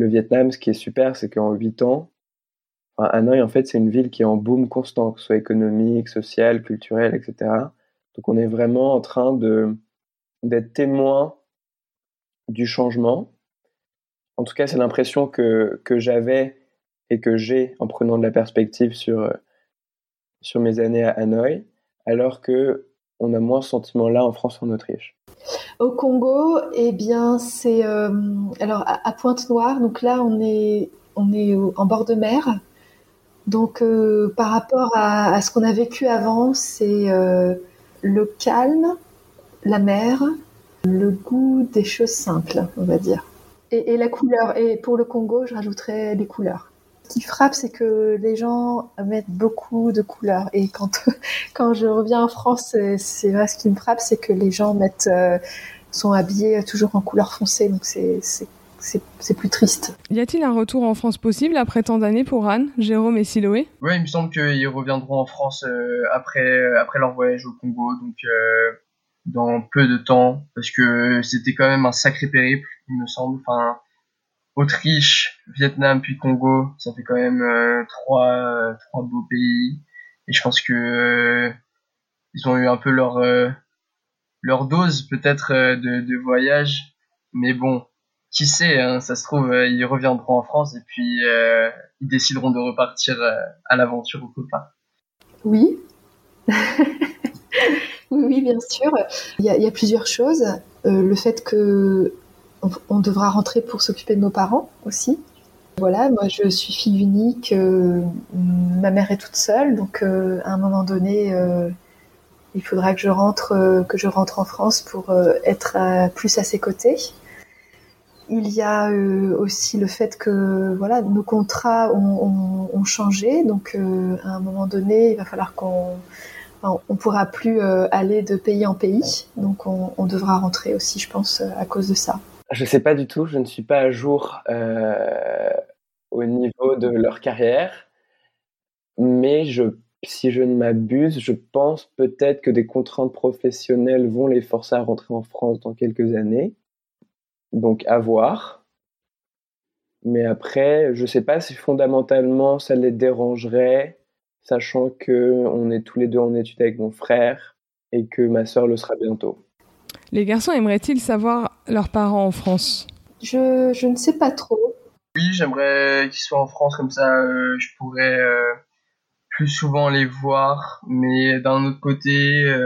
le Vietnam, ce qui est super, c'est qu'en 8 ans, enfin, Hanoï, en fait, c'est une ville qui est en boom constant, que ce soit économique, social, culturel, etc. Donc, on est vraiment en train de d'être témoin du changement. En tout cas, c'est l'impression que, que j'avais et que j'ai en prenant de la perspective sur, sur mes années à Hanoï, alors que on a moins ce sentiment-là en France en Autriche. Au Congo, eh bien, c'est euh, alors à, Pointe-Noire. Donc là, on est on est en bord de mer. Donc euh, par rapport à, ce qu'on a vécu avant, c'est euh, le calme, la mer, le goût des choses simples, on va dire, et, et la couleur. Et pour le Congo, je rajouterais les couleurs qui frappe, c'est que les gens mettent beaucoup de couleurs. Et quand, quand je reviens en France, c'est vrai, ce qui me frappe, c'est que les gens mettent, euh, sont habillés toujours en couleur foncée. Donc c'est, c'est plus triste. Y a-t-il un retour en France possible après tant d'années pour Anne, Jérôme et Siloé? Oui, il me semble qu'ils reviendront en France euh, après, après leur voyage au Congo, donc euh, dans peu de temps, parce que c'était quand même un sacré périple, il me semble. Enfin, Autriche, Vietnam puis Congo, ça fait quand même euh, trois, euh, trois beaux pays. Et je pense que euh, ils ont eu un peu leur leur dose peut-être de, de voyage, mais bon, qui sait, hein, ça se trouve ils reviendront en France et puis ils décideront de repartir à l'aventure au part. Oui. oui, bien sûr. Il y a plusieurs choses. le fait que on, devra rentrer pour s'occuper de nos parents aussi. Voilà, moi je suis fille unique, ma mère est toute seule, donc à un moment donné, il faudra que je rentre, que je rentre en France pour être plus à ses côtés. Il y a aussi le fait que voilà, nos contrats ont, changé, donc à un moment donné, il va falloir qu'on on pourra plus euh, aller de pays en pays, donc on, devra rentrer aussi, je pense, euh, à cause de ça. Je ne sais pas du tout, je ne suis pas à jour euh, au niveau de leur carrière, mais si je ne m'abuse, je pense peut-être que des contraintes professionnelles vont les forcer à rentrer en France dans quelques années, donc à voir. Mais après, je ne sais pas si fondamentalement ça les dérangerait sachant que on est tous les deux en études avec mon frère et que ma sœur le sera bientôt. Les garçons aimeraient-ils savoir leurs parents en France? Je, je, ne sais pas trop. Oui, j'aimerais qu'ils soient en France, comme ça euh, je pourrais euh, plus souvent les voir. Mais d'un autre côté, euh,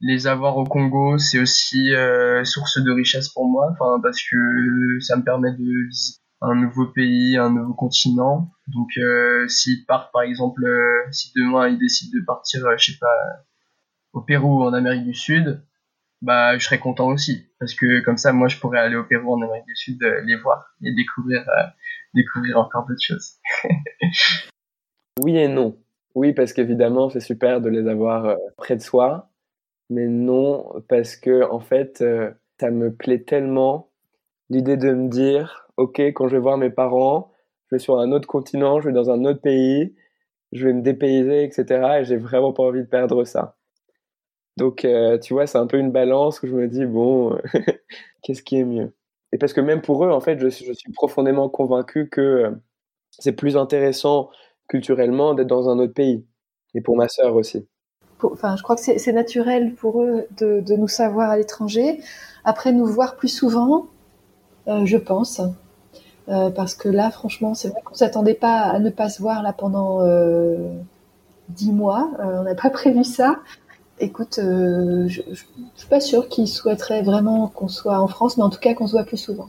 les avoir au Congo, c'est aussi source de richesse pour moi, enfin, parce que ça me permet de visiter un nouveau pays, un nouveau continent. Donc euh, s'ils partent par exemple, euh, si demain ils décident de partir, euh, je sais pas, au Pérou ou en Amérique du Sud, bah je serais content aussi parce que comme ça moi je pourrais aller au Pérou en Amérique du Sud les voir et découvrir découvrir encore d'autres choses. oui et non. Oui parce qu'évidemment c'est super de les avoir près de soi, mais non parce que en fait ça me plaît tellement l'idée de me dire ok, quand je vais voir mes parents, je vais sur un autre continent, je vais dans un autre pays, je vais me dépayser, etc. Et j'ai vraiment pas envie de perdre ça. Donc, euh, tu vois, c'est un peu une balance où je me dis, bon, qu'est-ce qui est mieux? Et parce que même pour eux, en fait, je, suis profondément convaincu que euh, c'est plus intéressant culturellement d'être dans un autre pays. Et pour ma sœur aussi. Enfin, je crois que c'est naturel pour eux de, de nous savoir à l'étranger. Après, nous voir plus souvent, euh, je pense. Parce que là, franchement, c'est vrai qu'on s'attendait pas à ne pas se voir là pendant dix mois. On n'a pas prévu ça. Écoute, je, je, suis pas sûre qu'ils souhaiteraient vraiment qu'on soit en France, mais en tout cas qu'on se voit plus souvent.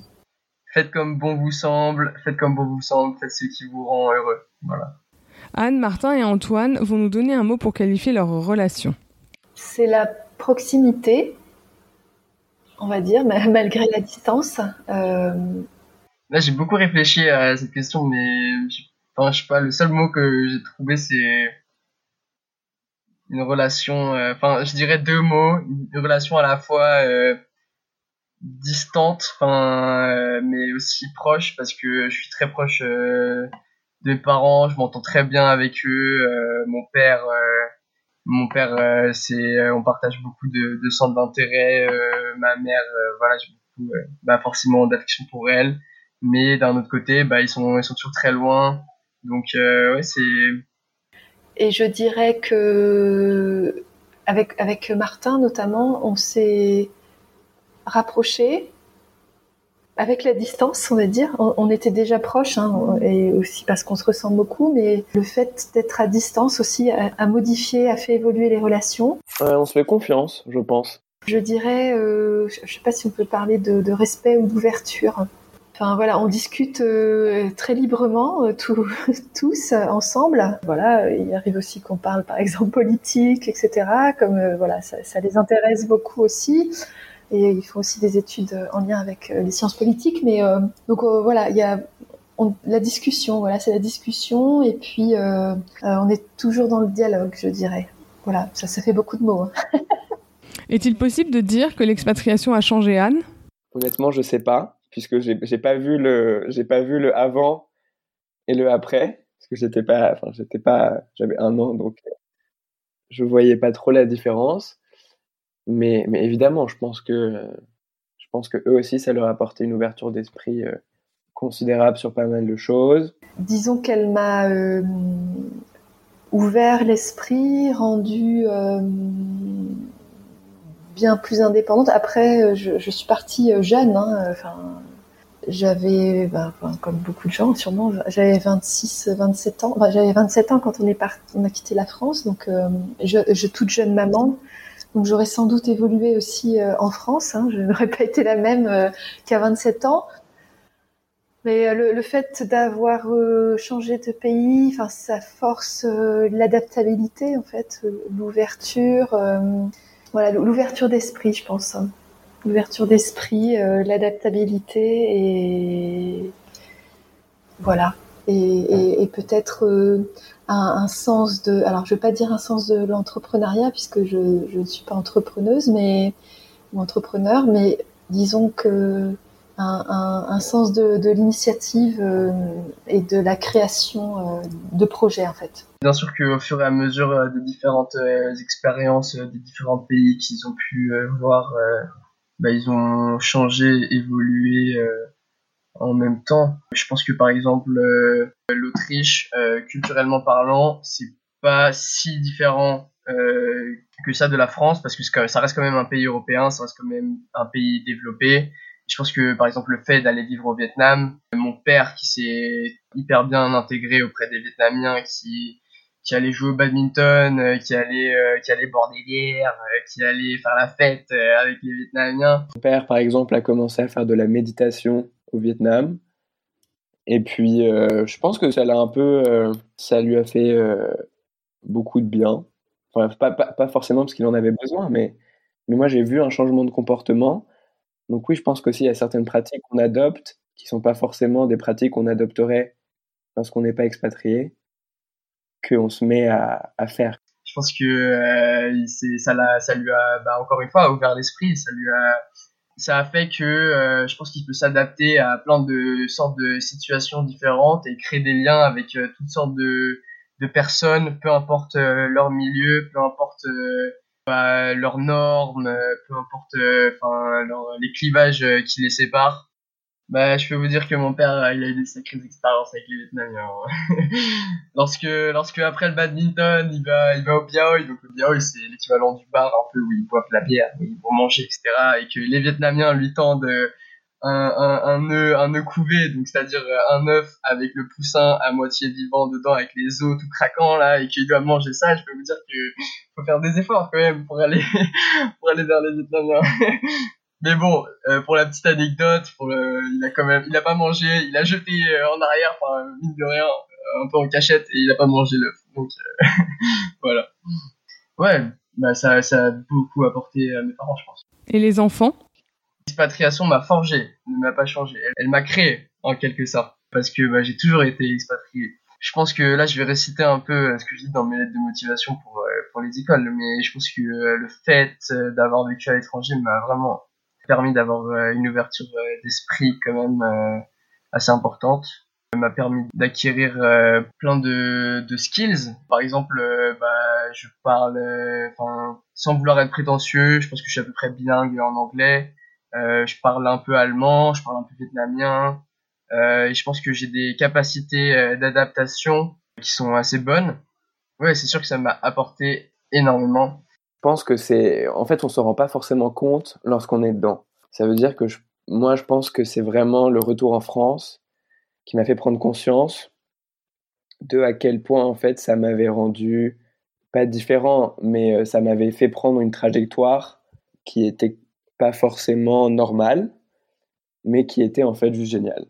Faites comme bon vous semble, faites comme bon vous semble, faites ce qui vous rend heureux. Voilà. Anne, Martin et Antoine vont nous donner un mot pour qualifier leur relation. C'est la proximité, on va dire, malgré la distance. Euh, Là, j'ai beaucoup réfléchi à cette question, mais enfin, je sais pas, le seul mot que j'ai trouvé, c'est une relation, euh, enfin, je dirais deux mots, une relation à la fois euh, distante, enfin, euh, mais aussi proche, parce que je suis très proche de mes parents, je m'entends très bien avec eux, mon père, mon père, c'est, on partage beaucoup de, de centres d'intérêt, ma mère, voilà, j'ai beaucoup, bah, forcément d'affection pour elle mais d'un autre côté, bah, ils, sont, ils sont toujours très loin. Donc, euh, ouais, c'est. Et je dirais que, avec, avec Martin notamment, on s'est rapproché avec la distance, on va dire. On, était déjà proches, hein, et aussi parce qu'on se ressemble beaucoup, mais le fait d'être à distance aussi a, modifié, a fait évoluer les relations. on se fait confiance, je pense. Je dirais, euh, je ne sais pas si on peut parler de, de respect ou d'ouverture. Enfin voilà, on discute euh, très librement euh, tous ensemble. Voilà, il arrive aussi qu'on parle par exemple politique, etc. Comme euh, voilà, ça, les intéresse beaucoup aussi. Et ils font aussi des études en lien avec les sciences politiques. Mais donc voilà, il y a la discussion. Voilà, c'est la discussion. Et puis on est toujours dans le dialogue, je dirais. Voilà, ça, ça fait beaucoup de mots. Hein. Est-il possible de dire que l'expatriation a changé Anne? Honnêtement, je sais pas puisque j'ai j'ai pas vu le j'ai pas vu le avant et le après parce que j'étais pas enfin j'étais pas j'avais un an donc je voyais pas trop la différence. Mais mais évidemment je pense que je pense que eux aussi ça leur a apporté une ouverture d'esprit euh, considérable sur pas mal de choses. Disons qu'elle m'a euh, ouvert l'esprit rendu euh, bien plus indépendante. Après, je, je suis partie jeune. Hein, enfin, j'avais, ben, comme beaucoup de gens, sûrement, j'avais 26, 27 ans. Enfin, j'avais 27 ans quand on est parti, on a quitté la France, donc euh, je, toute jeune maman. Donc j'aurais sans doute évolué aussi euh, en France. Hein, je n'aurais pas été la même euh, qu'à 27 ans. Mais euh, le, fait d'avoir euh, changé de pays, enfin, ça force euh, l'adaptabilité en fait, l'ouverture, voilà, l'ouverture d'esprit, je pense. Hein. L'ouverture d'esprit, l'adaptabilité et voilà. Et, peut-être un, sens de, alors je veux pas dire un sens de l'entrepreneuriat puisque je, je ne suis pas entrepreneuse, mais ou entrepreneur, mais disons que un, sens de, l'initiative euh, et de la création euh, de projets en fait. Bien sûr qu'au fur et à mesure euh, des différentes expériences des différents pays qu'ils ont pu voir, bah, ils ont changé, évolué en même temps. Je pense que par exemple l'Autriche, culturellement parlant, c'est pas si différent que ça de la France parce que ça reste quand même un pays européen, ça reste quand même un pays développé je pense que par exemple le fait d'aller vivre au Vietnam, mon père qui s'est hyper bien intégré auprès des Vietnamiens, qui qui allait jouer au badminton, euh, qui allait euh, qui allait boire des euh, qui allait faire la fête avec les Vietnamiens. Mon père par exemple a commencé à faire de la méditation au Vietnam. Et puis je pense que ça l'a un peu ça lui a fait beaucoup de bien. Enfin pas, pas, pas forcément parce qu'il en avait besoin mais mais moi j'ai vu un changement de comportement donc oui, je pense qu'aussi il y a certaines pratiques qu'on adopte qui sont pas forcément des pratiques qu'on adopterait lorsqu'on n'est pas expatrié, qu'on se met à, faire. Je pense que euh, ça, ça lui a, bah, encore une fois, ouvert l'esprit. Ça lui a, ça a fait que euh, je pense qu'il peut s'adapter à plein de sortes de situations différentes et créer des liens avec euh, toutes sortes de, personnes, peu importe leur milieu, peu importe bah, leurs normes, euh, peu importe, euh, enfin les clivages euh, qui les séparent. Bah, je peux vous dire que mon père, il a eu des sacrées expériences avec les Vietnamiens. lorsque, lorsque après le badminton, il va, il va au Biaoi, donc le Biaoi c'est l'équivalent du bar un peu où ils boivent la bière, où ils vont manger, etc. Et que les Vietnamiens lui tendent un, un, œuf, couvé, donc c'est-à-dire euh, un œuf avec le poussin à moitié vivant dedans, avec les os tout craquants là, et qu'il doit manger ça, je peux vous dire qu'il faut faire des efforts quand même pour aller, pour aller vers les Vietnamiens. Mais bon, euh, pour la petite anecdote, pour le, il a quand même, il a pas mangé, il a jeté euh, en arrière, enfin mine de rien, un peu en cachette, et il a pas mangé l'œuf. Donc voilà. Ouais, bah ça, ça a beaucoup apporté à mes parents, je pense. Et les enfants? L'expatriation m'a forgé, ne m'a pas changé. Elle, m'a créé, en quelque sorte, parce que bah, j'ai toujours été expatrié. Je pense que là, je vais réciter un peu ce que je dis dans mes lettres de motivation pour, euh, pour les écoles, mais je pense que euh, le fait euh, d'avoir vécu à l'étranger m'a vraiment permis d'avoir une ouverture d'esprit quand même assez importante m'a permis d'acquérir plein de, de, skills. Par exemple, bah, je parle, sans vouloir être prétentieux, je pense que je suis à peu près bilingue en anglais. Euh, je parle un peu allemand, je parle un peu vietnamien. Euh, et je pense que j'ai des capacités euh, d'adaptation qui sont assez bonnes. Ouais, c'est sûr que ça m'a apporté énormément. Je pense que c'est, en fait, on se rend pas forcément compte lorsqu'on est dedans. Ça veut dire que moi, je pense que c'est vraiment le retour en France qui m'a fait prendre conscience de à quel point, en fait, ça m'avait rendu pas différent, mais ça m'avait fait prendre une trajectoire qui était pas forcément normal, mais qui était en fait juste génial.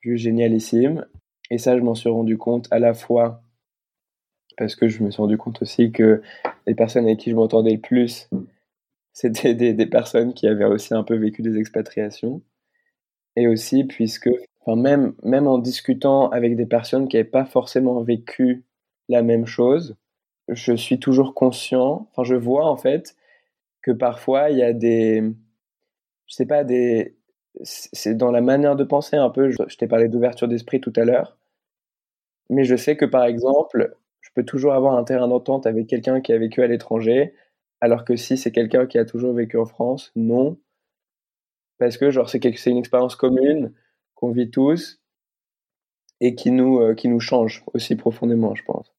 Juste génialissime. Et ça, je m'en suis rendu compte à la fois parce que je me suis rendu compte aussi que les personnes avec qui je m'entendais le plus, c'était des, des, personnes qui avaient aussi un peu vécu des expatriations. Et aussi puisque, enfin, même, même en discutant avec des personnes qui n'avaient pas forcément vécu la même chose, je suis toujours conscient, enfin, je vois en fait que parfois il y a des, je sais pas, des, c'est dans la manière de penser un peu. Je, t'ai parlé d'ouverture d'esprit tout à l'heure, mais je sais que par exemple, je peux toujours avoir un terrain d'entente avec quelqu'un qui a vécu à l'étranger, alors que si c'est quelqu'un qui a toujours vécu en France, non, parce que genre c'est c'est une expérience commune qu'on vit tous et qui nous euh, qui nous change aussi profondément, je pense.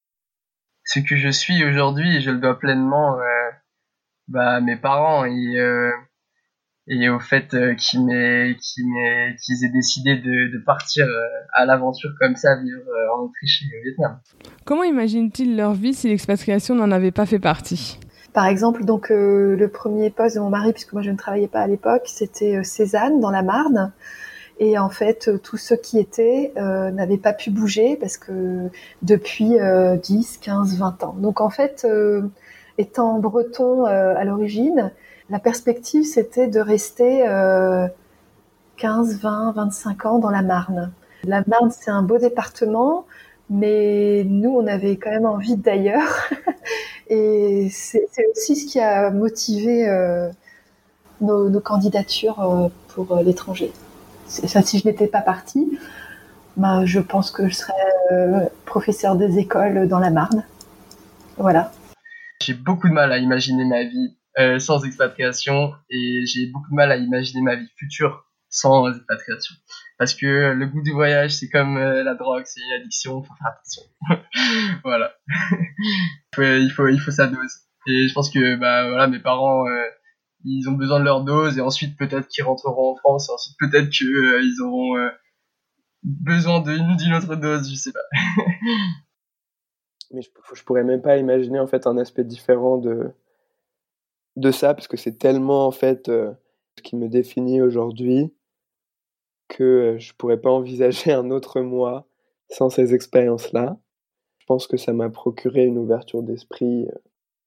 Ce que je suis aujourd'hui, je le dois pleinement euh, bah, mes parents et, euh, et au fait euh, qu'ils qu'ils aient décidé de, de partir euh, à l'aventure comme ça, vivre en Autriche et au Vietnam. Comment imaginent-ils leur vie si l'expatriation n'en avait pas fait partie? Par exemple, donc le premier poste de mon mari, puisque moi je ne travaillais pas à l'époque, c'était Cézanne dans la Marne. Et en fait, tous ceux qui étaient n'avaient pas pu bouger parce que depuis 10, 15, 20 ans. Donc en fait, étant breton à l'origine, la perspective c'était de rester 15, 20, 25 ans dans la Marne. La Marne, c'est un beau département, mais nous, on avait quand même envie d'ailleurs. Et c'est aussi ce qui a motivé euh, nos, candidatures euh, pour euh, l'étranger. si je n'étais pas partie, bah, je pense que je serais professeur des écoles dans la Marne. Voilà. J'ai beaucoup de mal à imaginer ma vie sans expatriation et j'ai beaucoup de mal à imaginer ma vie future sans expatriation. Parce que le goût du voyage, c'est comme euh, la drogue, c'est une addiction, faut faire attention. voilà. il, faut, il faut sa dose. Et je pense que bah, voilà, mes parents, euh, ils ont besoin de leur dose et ensuite peut-être qu'ils rentreront en France et ensuite peut-être qu'ils euh, ils auront besoin d'une autre dose, je sais pas. Mais je, je pourrais même pas imaginer en fait un aspect différent de, de ça parce que c'est tellement en fait ce qui me définit aujourd'hui que je pourrais pas envisager un autre moi sans ces expériences-là. Je pense que ça m'a procuré une ouverture d'esprit,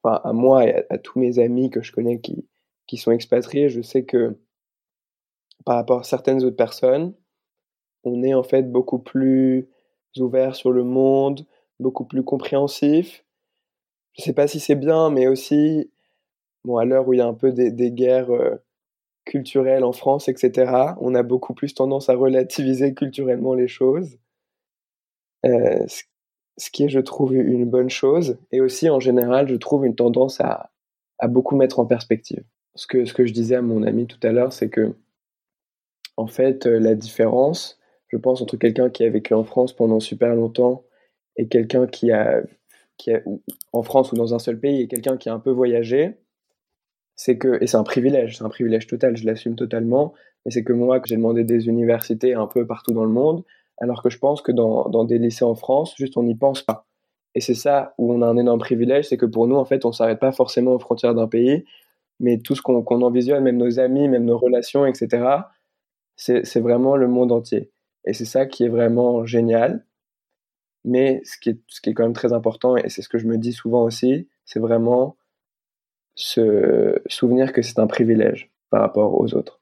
enfin, à moi et à, tous mes amis que je connais qui, qui sont expatriés. Je sais que par rapport à certaines autres personnes, on est en fait beaucoup plus ouvert sur le monde, beaucoup plus compréhensif. Je sais pas si c'est bien, mais aussi, bon, à l'heure où il y a un peu des, guerres culturel en France, etc., on a beaucoup plus tendance à relativiser culturellement les choses. Euh, ce qui est, je trouve, une bonne chose. Et aussi, en général, je trouve une tendance à, beaucoup mettre en perspective. Ce que, ce que je disais à mon ami tout à l'heure, c'est que, en fait, euh, la différence, je pense, entre quelqu'un qui a vécu en France pendant super longtemps et quelqu'un qui a, qui a, en France ou dans un seul pays, et quelqu'un qui a un peu voyagé, c'est que, et c'est un privilège, c'est un privilège total, je l'assume totalement, mais c'est que moi, que j'ai demandé des universités un peu partout dans le monde, alors que je pense que dans, dans des lycées en France, juste on n'y pense pas. Et c'est ça où on a un énorme privilège, c'est que pour nous, en fait, on s'arrête pas forcément aux frontières d'un pays, mais tout ce qu'on envisionne, même nos amis, même nos relations, etc., c'est vraiment le monde entier. Et c'est ça qui est vraiment génial. Mais ce qui est, ce qui est quand même très important, et c'est ce que je me dis souvent aussi, c'est vraiment se souvenir que c'est un privilège par rapport aux autres.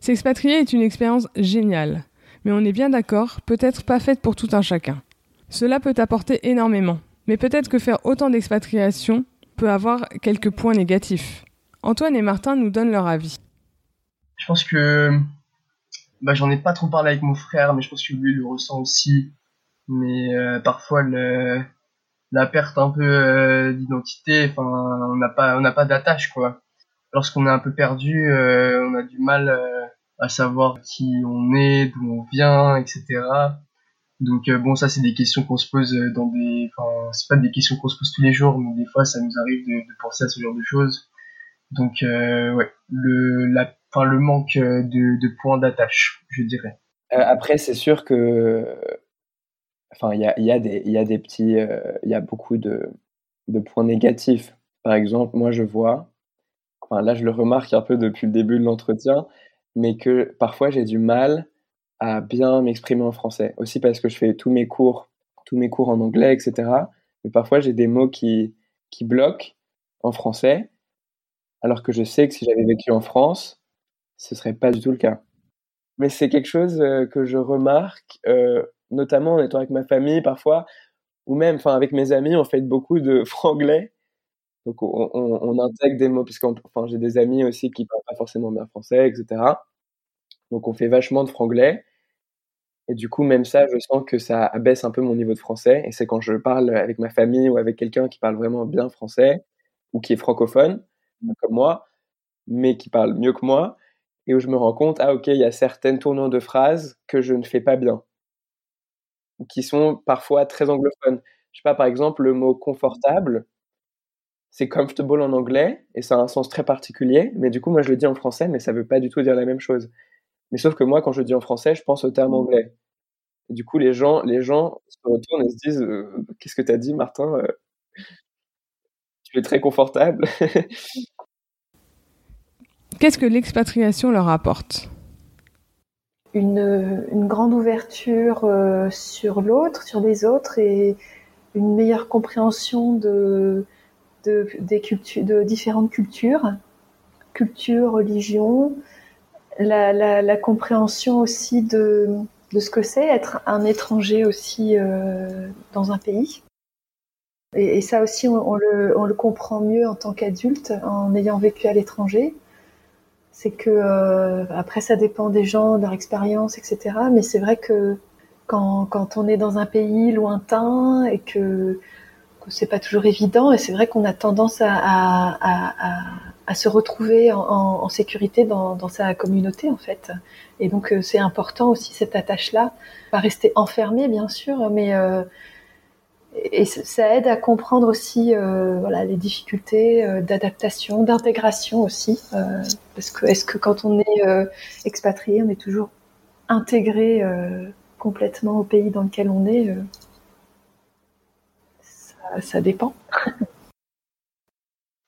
S'expatrier est une expérience géniale, mais on est bien d'accord, peut-être pas faite pour tout un chacun. Cela peut apporter énormément, mais peut-être que faire autant d'expatriation peut avoir quelques points négatifs. Antoine et Martin nous donnent leur avis. Je pense que bah, j'en ai pas trop parlé avec mon frère, mais je pense que lui le ressent aussi. Mais euh, parfois le, la perte un peu euh, d'identité. Enfin, on n'a pas, on n'a pas d'attache quoi. Lorsqu'on est un peu perdu, euh, on a du mal euh, à savoir qui on est, d'où on vient, etc. Donc bon, ça c'est des questions qu'on se pose dans des, enfin c'est pas des questions qu'on se pose tous les jours, mais des fois ça nous arrive de, de penser à ce genre de choses. Donc ouais, le, la, enfin le manque de, de points d'attache, je dirais. après c'est sûr que enfin, il y a, y, a y a des petits, euh, il y a beaucoup de, de, points négatifs. Par exemple, moi, je vois, enfin, là, je le remarque un peu depuis le début de l'entretien, mais que parfois, j'ai du mal à bien m'exprimer en français. Aussi parce que je fais tous mes cours, tous mes cours en anglais, etc. Mais parfois, j'ai des mots qui, qui bloquent en français, alors que je sais que si j'avais vécu en France, ce serait pas du tout le cas. Mais c'est quelque chose euh, que je remarque euh, notamment en étant avec ma famille parfois, ou même enfin avec mes amis, on fait beaucoup de franglais. Donc on, on, intègre des mots, puisque enfin, j'ai des amis aussi qui parlent pas forcément bien français, etc. Donc on fait vachement de franglais. Et du coup, même ça, je sens que ça abaisse un peu mon niveau de français. Et c'est quand je parle avec ma famille ou avec quelqu'un qui parle vraiment bien français ou qui est francophone, comme moi, mais qui parle mieux que moi, et où je me rends compte, ah ok, il y a certaines tournures de phrases que je ne fais pas bien qui sont parfois très anglophones. Je sais pas, par exemple, le mot confortable, c'est comfortable en anglais et ça a un sens très particulier, mais du coup, moi je le dis en français, mais ça veut pas du tout dire la même chose. Mais sauf que moi, quand je dis en français, je pense au terme anglais. Et du coup, les gens, les gens se retournent et se disent euh, Qu'est-ce que tu as dit, Martin euh, Tu es très confortable. Qu'est-ce que l'expatriation leur apporte? Une, grande ouverture sur l'autre, sur les autres et une meilleure compréhension de, de, des cultures, de différentes cultures, culture, religion, la, compréhension aussi de, de ce que c'est être un étranger aussi euh, dans un pays. Et, ça aussi, on, le, on, le, comprend mieux en tant qu'adulte en ayant vécu à l'étranger. C'est que euh, après, ça dépend des gens, de leur expérience, etc. Mais c'est vrai que quand, quand, on est dans un pays lointain et que, que c'est pas toujours évident, et c'est vrai qu'on a tendance à, à, à, à se retrouver en, en, en sécurité dans, dans, sa communauté en fait. Et donc euh, c'est important aussi cette attache-là, pas rester enfermé bien sûr, mais euh, et ça aide à comprendre aussi euh, les difficultés euh, d'adaptation, d'intégration aussi, euh, parce que est-ce que quand on est expatrié, on est toujours intégré complètement au pays dans lequel on est ça, dépend.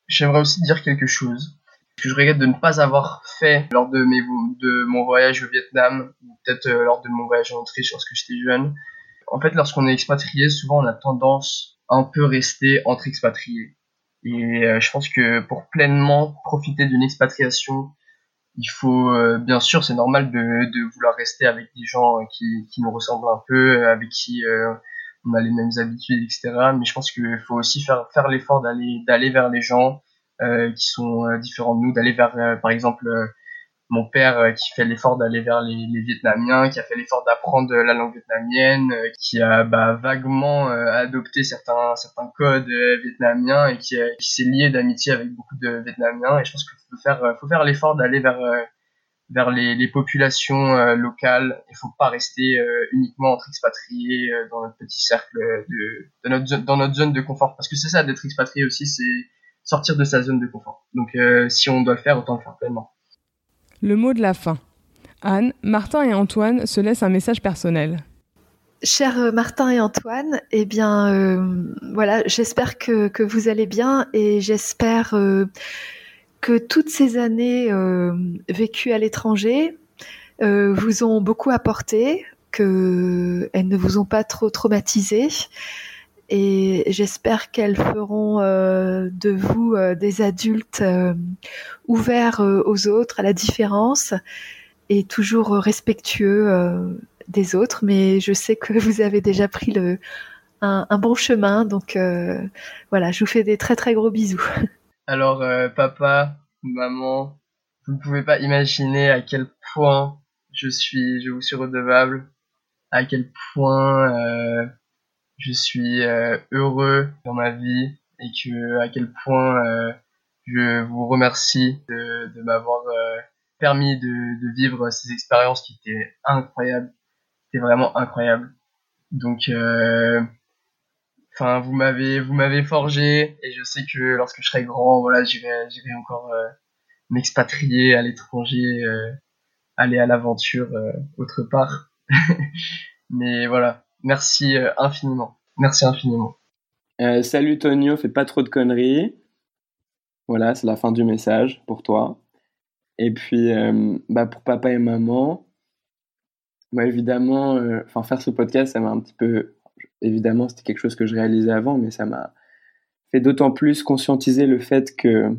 J'aimerais aussi dire quelque chose que je regrette de ne pas avoir fait lors de, de mon voyage au Vietnam, ou peut-être lors de mon voyage en Autriche lorsque j'étais jeune. En fait, lorsqu'on est expatrié, souvent on a tendance à un peu rester entre expatriés. Et euh, je pense que pour pleinement profiter d'une expatriation, il faut, euh, bien sûr, c'est normal de, de, vouloir rester avec des gens qui, qui nous ressemblent un peu, avec qui euh, on a les mêmes habitudes, etc. Mais je pense qu'il faut aussi faire, faire l'effort d'aller, d'aller vers les gens euh, qui sont euh, différents de nous, d'aller vers, euh, par exemple, mon père qui fait l'effort d'aller vers les, les, Vietnamiens, qui a fait l'effort d'apprendre la langue vietnamienne, qui a bah, vaguement adopté certains, certains codes vietnamiens et qui, qui s'est lié d'amitié avec beaucoup de Vietnamiens. Et je pense qu'il faut faire, faut faire l'effort d'aller vers vers les, les populations euh, locales. Il faut pas rester euh, uniquement entre expatriés euh, dans notre petit cercle de, notre dans notre zone de confort. Parce que c'est ça d'être expatrié aussi, c'est sortir de sa zone de confort. Donc si on doit le faire, autant le faire pleinement. Le mot de la fin. Anne, Martin et Antoine se laissent un message personnel. Chers Martin et Antoine, eh bien, euh, voilà, j'espère que, vous allez bien et j'espère euh, que toutes ces années euh, vécues à l'étranger euh, vous ont beaucoup apporté, que elles ne vous ont pas trop traumatisé. Et j'espère qu'elles feront euh, de vous euh, des adultes euh, ouverts aux autres, à la différence, et toujours respectueux des autres. Mais je sais que vous avez déjà pris un, un bon chemin, donc voilà, je vous fais des très très gros bisous. Alors, papa, maman, vous ne pouvez pas imaginer à quel point je suis, je vous suis redevable, à quel point je suis euh, heureux dans ma vie et que à quel point euh, je vous remercie de, m'avoir euh, permis de, vivre ces expériences qui étaient incroyables, c'était vraiment incroyable. Donc enfin vous m'avez vous m'avez forgé et je sais que lorsque je serai grand voilà j'irai j'irai encore m'expatrier à l'étranger aller à l'aventure autre part. Mais voilà merci euh, infiniment. Merci infiniment. Euh, salut Tonio fais pas trop de conneries. Voilà c'est la fin du message pour toi. Et puis euh, bah pour papa et maman moi évidemment enfin faire ce podcast ça m'a un petit peu évidemment, c'était quelque chose que je réalisais avant, mais ça m'a fait d'autant plus conscientiser le fait que,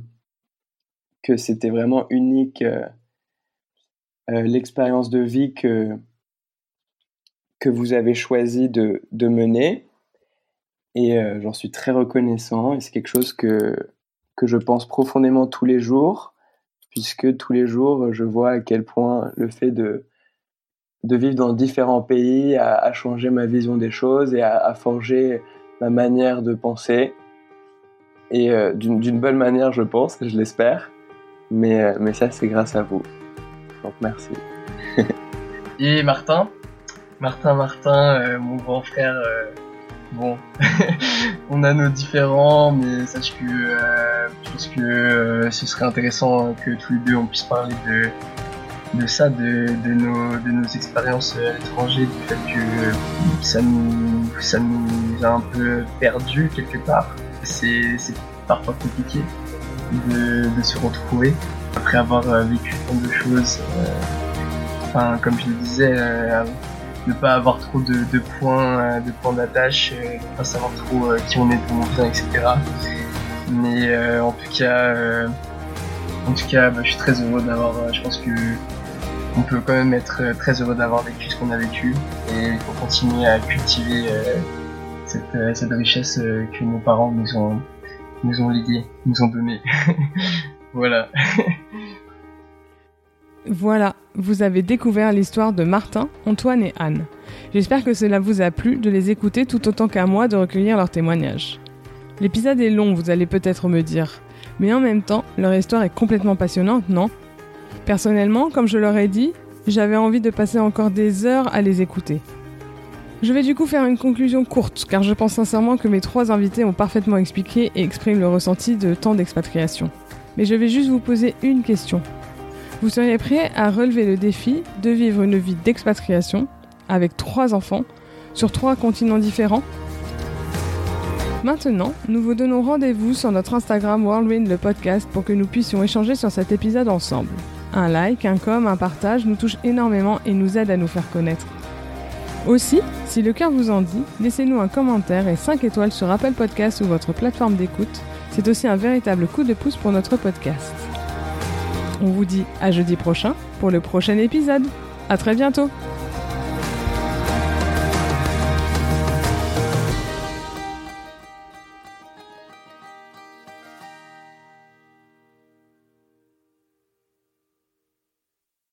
c'était vraiment unique l'expérience de vie que, que vous avez choisi de, de mener. Et euh, j'en suis très reconnaissant. Et c'est quelque chose que, que je pense profondément tous les jours, puisque tous les jours, je vois à quel point le fait de, de vivre dans différents pays a, changé ma vision des choses et a, a forgé ma manière de penser. Et euh, d'une bonne manière, je pense, je l'espère. Mais, euh, mais ça, c'est grâce à vous. Donc merci. et Martin? Martin, Martin, euh, mon grand frère, euh, bon, on a nos différents, mais sache que euh, je pense que ce serait intéressant que tous les deux on puisse parler de, de ça, de, de, nos, de nos expériences à l'étranger, du fait que ça nous, ça nous a un peu perdu quelque part. C'est parfois compliqué de, de, se retrouver après avoir vécu tant de choses. enfin comme je le disais, ne pas avoir trop de, de points, de points d'attache, ne pas savoir trop qui on est pour mon etc. Mais en tout cas, en tout cas, bah, je suis très heureux d'avoir. je pense que on peut quand même être très heureux d'avoir vécu ce qu'on a vécu et il faut continuer à cultiver cette, cette richesse que nos parents nous ont nous ont légué, nous ont donné. voilà. Voilà, vous avez découvert l'histoire de Martin, Antoine et Anne. J'espère que cela vous a plu de les écouter tout autant qu'à moi de recueillir leurs témoignages. L'épisode est long, vous allez peut-être me dire, mais en même temps, leur histoire est complètement passionnante, non? Personnellement, comme je leur ai dit, j'avais envie de passer encore des heures à les écouter. Je vais du coup faire une conclusion courte, car je pense sincèrement que mes trois invités ont parfaitement expliqué et expriment le ressenti de tant d'expatriation. Mais je vais juste vous poser une question. Vous seriez prêt à relever le défi de vivre une vie d'expatriation avec trois enfants sur trois continents différents? Maintenant, nous vous donnons rendez-vous sur notre Instagram Whirlwind le podcast pour que nous puissions échanger sur cet épisode ensemble. Un like, un com, un partage nous touche énormément et nous aide à nous faire connaître. Aussi, si le cœur vous en dit, laissez-nous un commentaire et 5 étoiles sur Apple Podcast ou votre plateforme d'écoute. C'est aussi un véritable coup de pouce pour notre podcast. On vous dit à jeudi prochain pour le prochain épisode. À très bientôt!